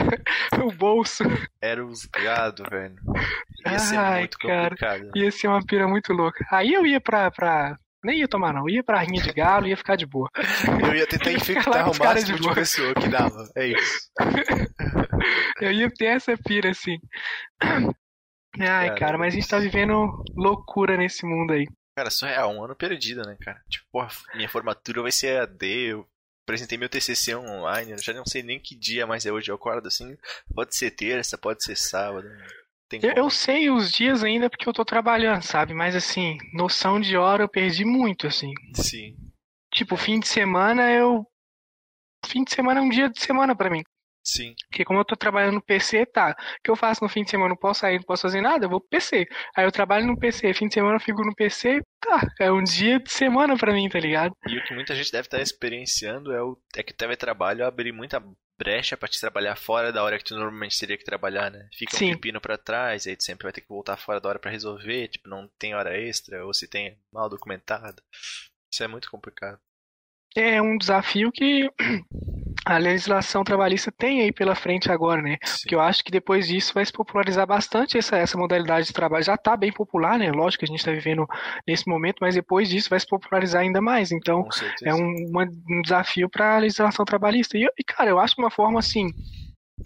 Speaker 1: o bolso.
Speaker 2: Era os gado, velho. Ia ser
Speaker 1: Ai,
Speaker 2: muito
Speaker 1: cara.
Speaker 2: complicado.
Speaker 1: Ia ser uma pira muito louca. Aí eu ia pra. pra... Nem ia tomar, não. Ia pra rinha de galo, ia ficar de boa.
Speaker 2: Eu ia tentar infectar o máximo
Speaker 1: de
Speaker 2: de pessoa que dava. É isso.
Speaker 1: Eu ia ter essa pira, assim. Ai,
Speaker 2: Cara,
Speaker 1: cara, mas a gente tá vivendo loucura nesse mundo aí.
Speaker 2: Cara, surreal, um ano perdido, né, cara? Tipo, porra, minha formatura vai ser AD, eu apresentei meu TCC online, eu já não sei nem que dia mais é hoje, eu acordo assim, pode ser terça, pode ser sábado,
Speaker 1: Eu, eu sei os dias ainda porque eu tô trabalhando, sabe? Mas assim, noção de hora eu perdi muito, assim.
Speaker 2: Sim,
Speaker 1: Tipo, fim de semana eu. Fim de semana é um dia de semana pra mim.
Speaker 2: Sim,
Speaker 1: Porque como eu tô trabalhando no PC, tá. O que eu faço no fim de semana? Não posso sair, não posso fazer nada, eu vou pro PC. Aí eu trabalho no PC, fim de semana eu fico no PC, tá. É um dia de semana pra mim, tá ligado?
Speaker 2: E o que muita gente deve estar experienciando é, o, é que o teletrabalho abre muita brecha pra te trabalhar fora da hora que tu normalmente teria que trabalhar, né? Fica
Speaker 1: Sim.
Speaker 2: um pepino pra trás, aí tu sempre vai ter que voltar fora da hora pra resolver, tipo, não tem hora extra, ou se tem mal documentado. Isso é muito complicado.
Speaker 1: É um desafio que a legislação trabalhista tem aí pela frente agora, né?
Speaker 2: Sim.
Speaker 1: Porque eu acho que depois disso vai se popularizar bastante essa, essa modalidade de trabalho. Já está bem popular, né? Lógico que a gente está vivendo nesse momento, mas depois disso vai se popularizar ainda mais. Então, é um, uma- um desafio para a legislação trabalhista. E, e, cara, eu acho uma forma assim.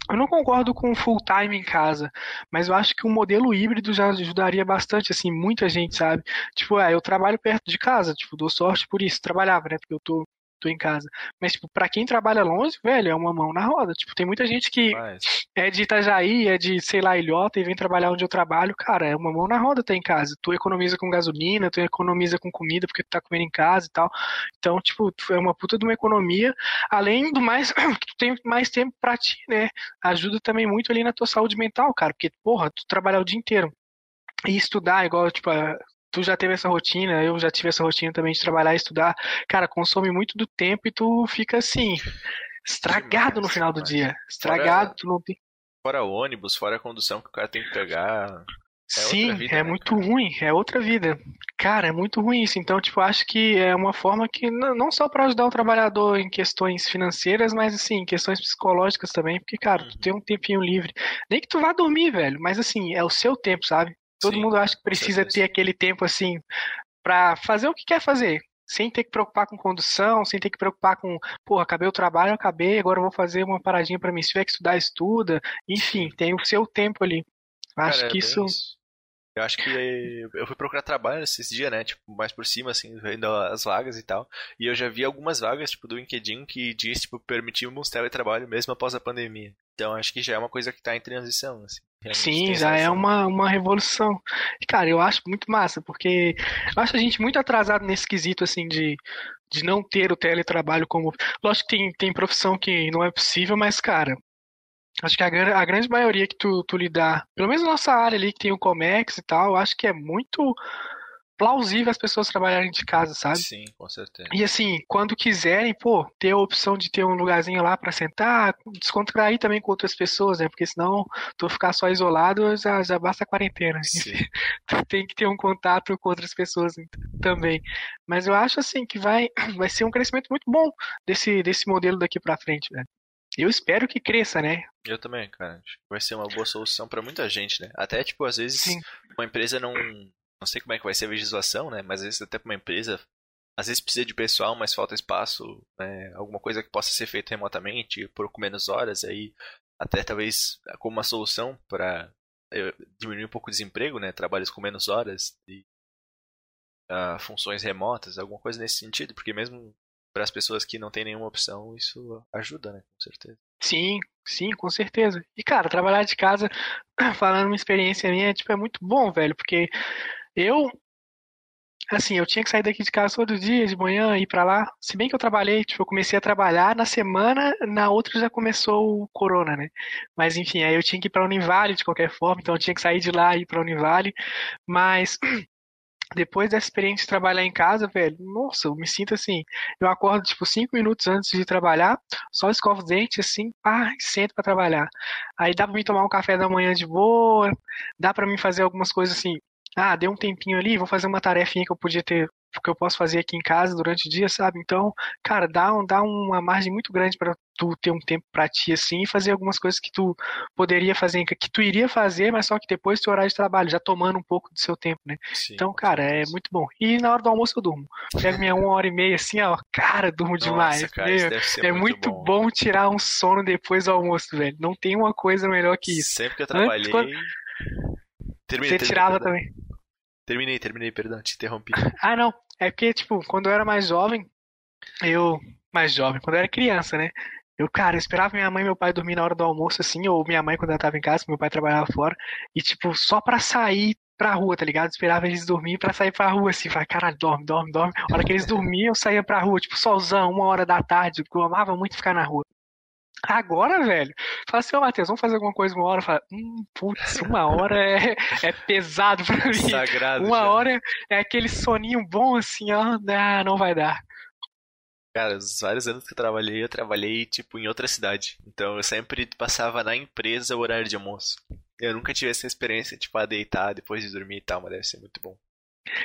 Speaker 1: Eu não concordo com full time em casa, mas eu acho que um modelo híbrido já ajudaria bastante, assim, muita gente, sabe? Tipo, ah, eu trabalho perto de casa, tipo, dou sorte por isso, trabalhava, né? Porque eu tô tô em casa. Mas, tipo, pra quem trabalha longe, velho, é uma mão na roda. Tipo, tem muita gente que Mas... é de Itajaí, é de, sei lá, Ilhota e vem trabalhar onde eu trabalho. Cara, é uma mão na roda tá em casa. Tu economiza com gasolina, tu economiza com comida porque tu tá comendo em casa e tal. Então, tipo, é uma puta de uma economia. Além do mais, tu tem mais tempo pra ti, né? Ajuda também muito ali na tua saúde mental, cara. Porque, porra, tu trabalhar o dia inteiro e estudar, igual, tipo, tu já teve essa rotina, eu já tive essa rotina também de trabalhar e estudar, cara, consome muito do tempo e tu fica assim, estragado demais, no final do dia. Estragado, fora, tu não tem.
Speaker 2: Fora o ônibus, fora a condução que o cara tem que pegar.
Speaker 1: É Sim, vida, é né, muito cara? ruim, é outra vida. Cara, é muito ruim isso. Então, tipo, acho que é uma forma que não só para ajudar o trabalhador em questões financeiras, mas assim, em questões psicológicas também, porque, cara, uhum. tu tem um tempinho livre. Nem que tu vá dormir, velho, mas assim, é o seu tempo, sabe? Todo Sim, mundo acha que precisa ter aquele tempo assim para fazer o que quer fazer, sem ter que preocupar com condução, sem ter que preocupar com, pô, acabei o trabalho, acabei, agora vou fazer uma paradinha para mim. Se tiver que estudar, estuda. Enfim, tem o seu tempo ali. Acho Cara, que é isso... isso.
Speaker 2: Eu acho que eu fui procurar trabalho esses dias, né? Tipo, mais por cima, assim, vendo as vagas e tal. E eu já vi algumas vagas, tipo, do LinkedIn que diz, tipo, permitimos teletrabalho mesmo após a pandemia. Então acho que já é uma coisa que está em transição, assim.
Speaker 1: Sim, já é uma, uma revolução. E, cara, eu acho muito massa, porque eu acho a gente muito atrasado nesse quesito, assim, de, de não ter o teletrabalho como. Lógico que tem, tem profissão que não é possível, mas, cara, acho que a, a grande maioria que tu, tu lidar, pelo menos na nossa área ali, que tem o Comex e tal, eu acho que é muito plausível as pessoas trabalharem de casa, sabe?
Speaker 2: Sim, com certeza.
Speaker 1: E assim, quando quiserem, pô, ter a opção de ter um lugarzinho lá para sentar, descontrair também com outras pessoas, né? Porque senão tu ficar só isolado já, já basta a quarentena. Sim. tu tem que ter um contato com outras pessoas também. Mas eu acho assim que vai, vai ser um crescimento muito bom desse, desse modelo daqui para frente, velho. Eu espero que cresça, né?
Speaker 2: Eu também, cara. Vai ser uma boa solução para muita gente, né? Até, tipo, às vezes Sim. uma empresa não, não sei como é que vai ser a legislação, né? Mas às vezes até para uma empresa, às vezes precisa de pessoal, mas falta espaço, né? Alguma coisa que possa ser feita remotamente por menos horas, aí até talvez como uma solução para diminuir um pouco o desemprego, né? Trabalhos com menos horas e uh, funções remotas, alguma coisa nesse sentido, porque mesmo para as pessoas que não têm nenhuma opção, isso ajuda, né? Com certeza.
Speaker 1: Sim, sim, com certeza. E cara, trabalhar de casa, falando uma experiência minha, tipo, é muito bom, velho, porque eu, assim, eu tinha que sair daqui de casa todo dia, de manhã, ir para lá. Se bem que eu trabalhei, tipo, eu comecei a trabalhar na semana, na outra já começou o corona, né? Mas enfim, aí eu tinha que ir pra Univale de qualquer forma, então eu tinha que sair de lá e ir pra Univale. Mas depois dessa experiência de trabalhar em casa, velho, nossa, eu me sinto assim. Eu acordo, tipo, cinco minutos antes de trabalhar, só escovo os dentes, assim, pá, e sento pra trabalhar. Aí dá pra mim tomar um café da manhã de boa, dá pra mim fazer algumas coisas assim, ah, deu um tempinho ali, vou fazer uma tarefinha que eu podia ter, que eu posso fazer aqui em casa durante o dia, sabe? Então, cara, dá, um, dá uma margem muito grande para tu ter um tempo para ti assim e fazer algumas coisas que tu poderia fazer, que tu iria fazer, mas só que depois do teu horário de trabalho, já tomando um pouco do seu tempo, né? Sim. Então, cara, é muito bom. E na hora do almoço eu durmo. Pego minha uma hora e meia assim, ó, cara, durmo Nossa, demais. Cara, é muito, muito bom. bom. tirar um sono depois do almoço, velho. Não tem uma coisa melhor que isso.
Speaker 2: Sempre que eu trabalhei. Antes, quando...
Speaker 1: Terminei, Você tirava também.
Speaker 2: Terminei, terminei, perdão, te interrompi.
Speaker 1: ah, não. É porque, tipo, quando eu era mais jovem, eu. Mais jovem, quando eu era criança, né? Eu, cara, eu esperava minha mãe e meu pai dormir na hora do almoço, assim, ou minha mãe quando ela tava em casa, meu pai trabalhava fora, e, tipo, só pra sair pra rua, tá ligado? Esperava eles dormir pra sair pra rua, assim, falei, caralho, dorme, dorme, dorme. A hora que eles dormiam, eu saía pra rua, tipo, solzão, uma hora da tarde, porque eu amava muito ficar na rua. Agora, velho, fala assim, ô Matheus, vamos fazer alguma coisa uma hora? Fala, hum, putz, uma hora é, é pesado pra mim. Sagrado, uma já. hora é aquele soninho bom assim, ó, ah, não vai dar.
Speaker 2: Cara, os vários anos que eu trabalhei, eu trabalhei, tipo, em outra cidade. Então eu sempre passava na empresa o horário de almoço. Eu nunca tive essa experiência, tipo, a deitar depois de dormir e tal, mas deve ser muito bom.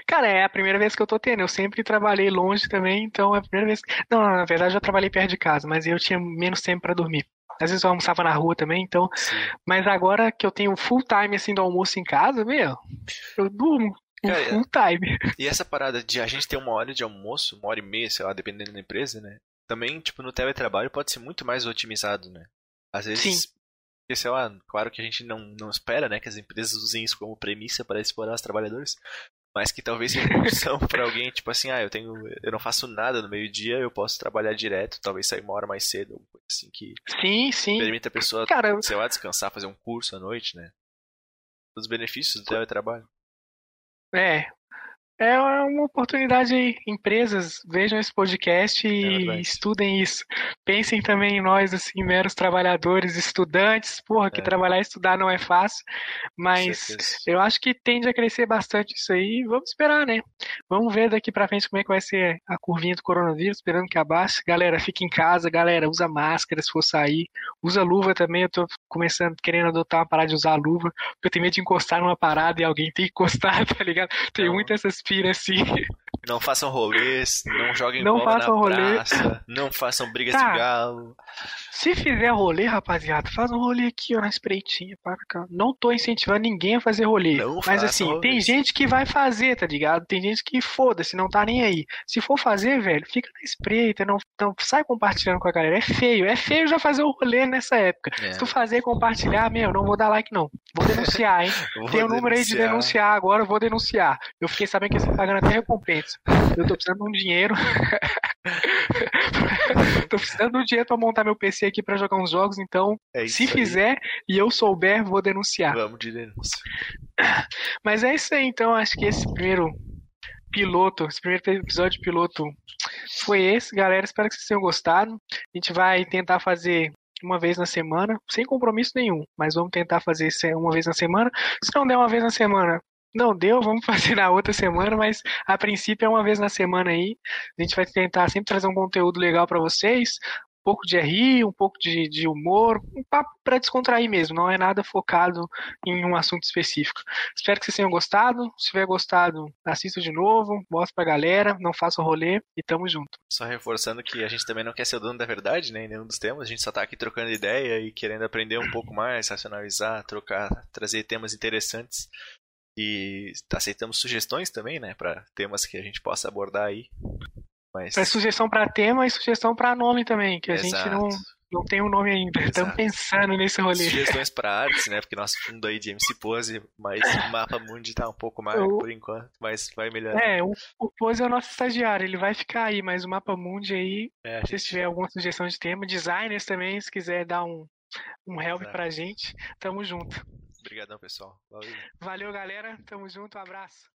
Speaker 1: Cara, é a primeira vez que eu tô tendo. Eu sempre trabalhei longe também, então é a primeira vez. Não, na verdade eu já trabalhei perto de casa, mas eu tinha menos tempo para dormir. Às vezes eu almoçava na rua também, então. Sim. Mas agora que eu tenho full time assim do almoço em casa, meu, eu durmo. Cara, full time.
Speaker 2: E essa parada de a gente ter uma hora de almoço, uma hora e meia, sei lá, dependendo da empresa, né? Também, tipo, no teletrabalho pode ser muito mais otimizado, né? Às vezes. Sim. Porque, sei lá, claro que a gente não, não espera, né, que as empresas usem isso como premissa para explorar os trabalhadores. Mas que talvez seja uma opção para alguém, tipo assim, ah, eu tenho, eu não faço nada no meio-dia, eu posso trabalhar direto, talvez sair uma hora mais cedo, assim que
Speaker 1: sim, sim.
Speaker 2: permite a pessoa, Cara, sei lá, descansar, fazer um curso à noite, né? Os benefícios do teletrabalho.
Speaker 1: É, é uma oportunidade aí. Empresas, vejam esse podcast e é estudem isso. Pensem também em nós, assim, meros trabalhadores, estudantes. Porra, que é. trabalhar e estudar não é fácil. Mas eu acho que tende a crescer bastante isso aí. Vamos esperar, né? Vamos ver daqui pra frente como é que vai ser a curvinha do coronavírus, esperando que abaixe. Galera, fique em casa. Galera, usa máscara se for sair. Usa luva também. Eu tô começando, querendo adotar uma parada de usar luva. Porque eu tenho medo de encostar numa parada e alguém tem que encostar, tá ligado? Tem muitas essas respira assim.
Speaker 2: Não façam rolês, não joguem não bola façam na rolê. praça, não façam brigas tá. de galo.
Speaker 1: Se fizer rolê, rapaziada, faz um rolê aqui, ó, na espreitinha, para cá. Não tô incentivando ninguém a fazer rolê. Não mas assim, rolês. tem gente que vai fazer, tá ligado? Tem gente que foda-se, não tá nem aí. Se for fazer, velho, fica na espreita, não, não sai compartilhando com a galera. É feio, é feio já fazer o rolê nessa época. É. Se tu fazer compartilhar, meu, não vou dar like não. Vou denunciar, hein? tem o um número aí de denunciar agora, eu vou denunciar. Eu fiquei sabendo que você tá pagando até recompensa. Eu tô precisando de um dinheiro. tô precisando de um dinheiro pra montar meu PC aqui para jogar uns jogos, então, é se fizer e eu souber, vou denunciar.
Speaker 2: Vamos de denúncia.
Speaker 1: Mas é isso aí, então, acho que esse primeiro piloto, esse primeiro episódio piloto foi esse, galera. Espero que vocês tenham gostado. A gente vai tentar fazer uma vez na semana, sem compromisso nenhum, mas vamos tentar fazer uma vez na semana. Se não der uma vez na semana, não deu, vamos fazer na outra semana, mas a princípio é uma vez na semana aí. A gente vai tentar sempre trazer um conteúdo legal para vocês, pouco de RI, um pouco de, de humor, um papo para descontrair mesmo, não é nada focado em um assunto específico. Espero que vocês tenham gostado. Se tiver gostado, assista de novo, mostra pra galera, não faça o rolê e tamo junto.
Speaker 2: Só reforçando que a gente também não quer ser o dono da verdade, né, em nenhum dos temas, a gente só tá aqui trocando ideia e querendo aprender um pouco mais, racionalizar, trocar, trazer temas interessantes. E aceitamos sugestões também, né, para temas que a gente possa abordar aí.
Speaker 1: Mas... É sugestão para tema e sugestão para nome também, que a Exato. gente não, não tem um nome ainda. Estamos pensando nesse rolê.
Speaker 2: Sugestões para artes, né? Porque nosso fundo aí de MC Pose, mas o Mapa Mundi tá um pouco mais por enquanto, mas vai melhorar.
Speaker 1: É, o, o Pose é o nosso estagiário, ele vai ficar aí, mas o Mapa Mundi aí, é, se tiver alguma sugestão de tema, designers também, se quiser dar um, um help Exato. pra gente, tamo junto.
Speaker 2: Obrigadão, pessoal.
Speaker 1: Valeu. Valeu, galera. Tamo junto. Um abraço.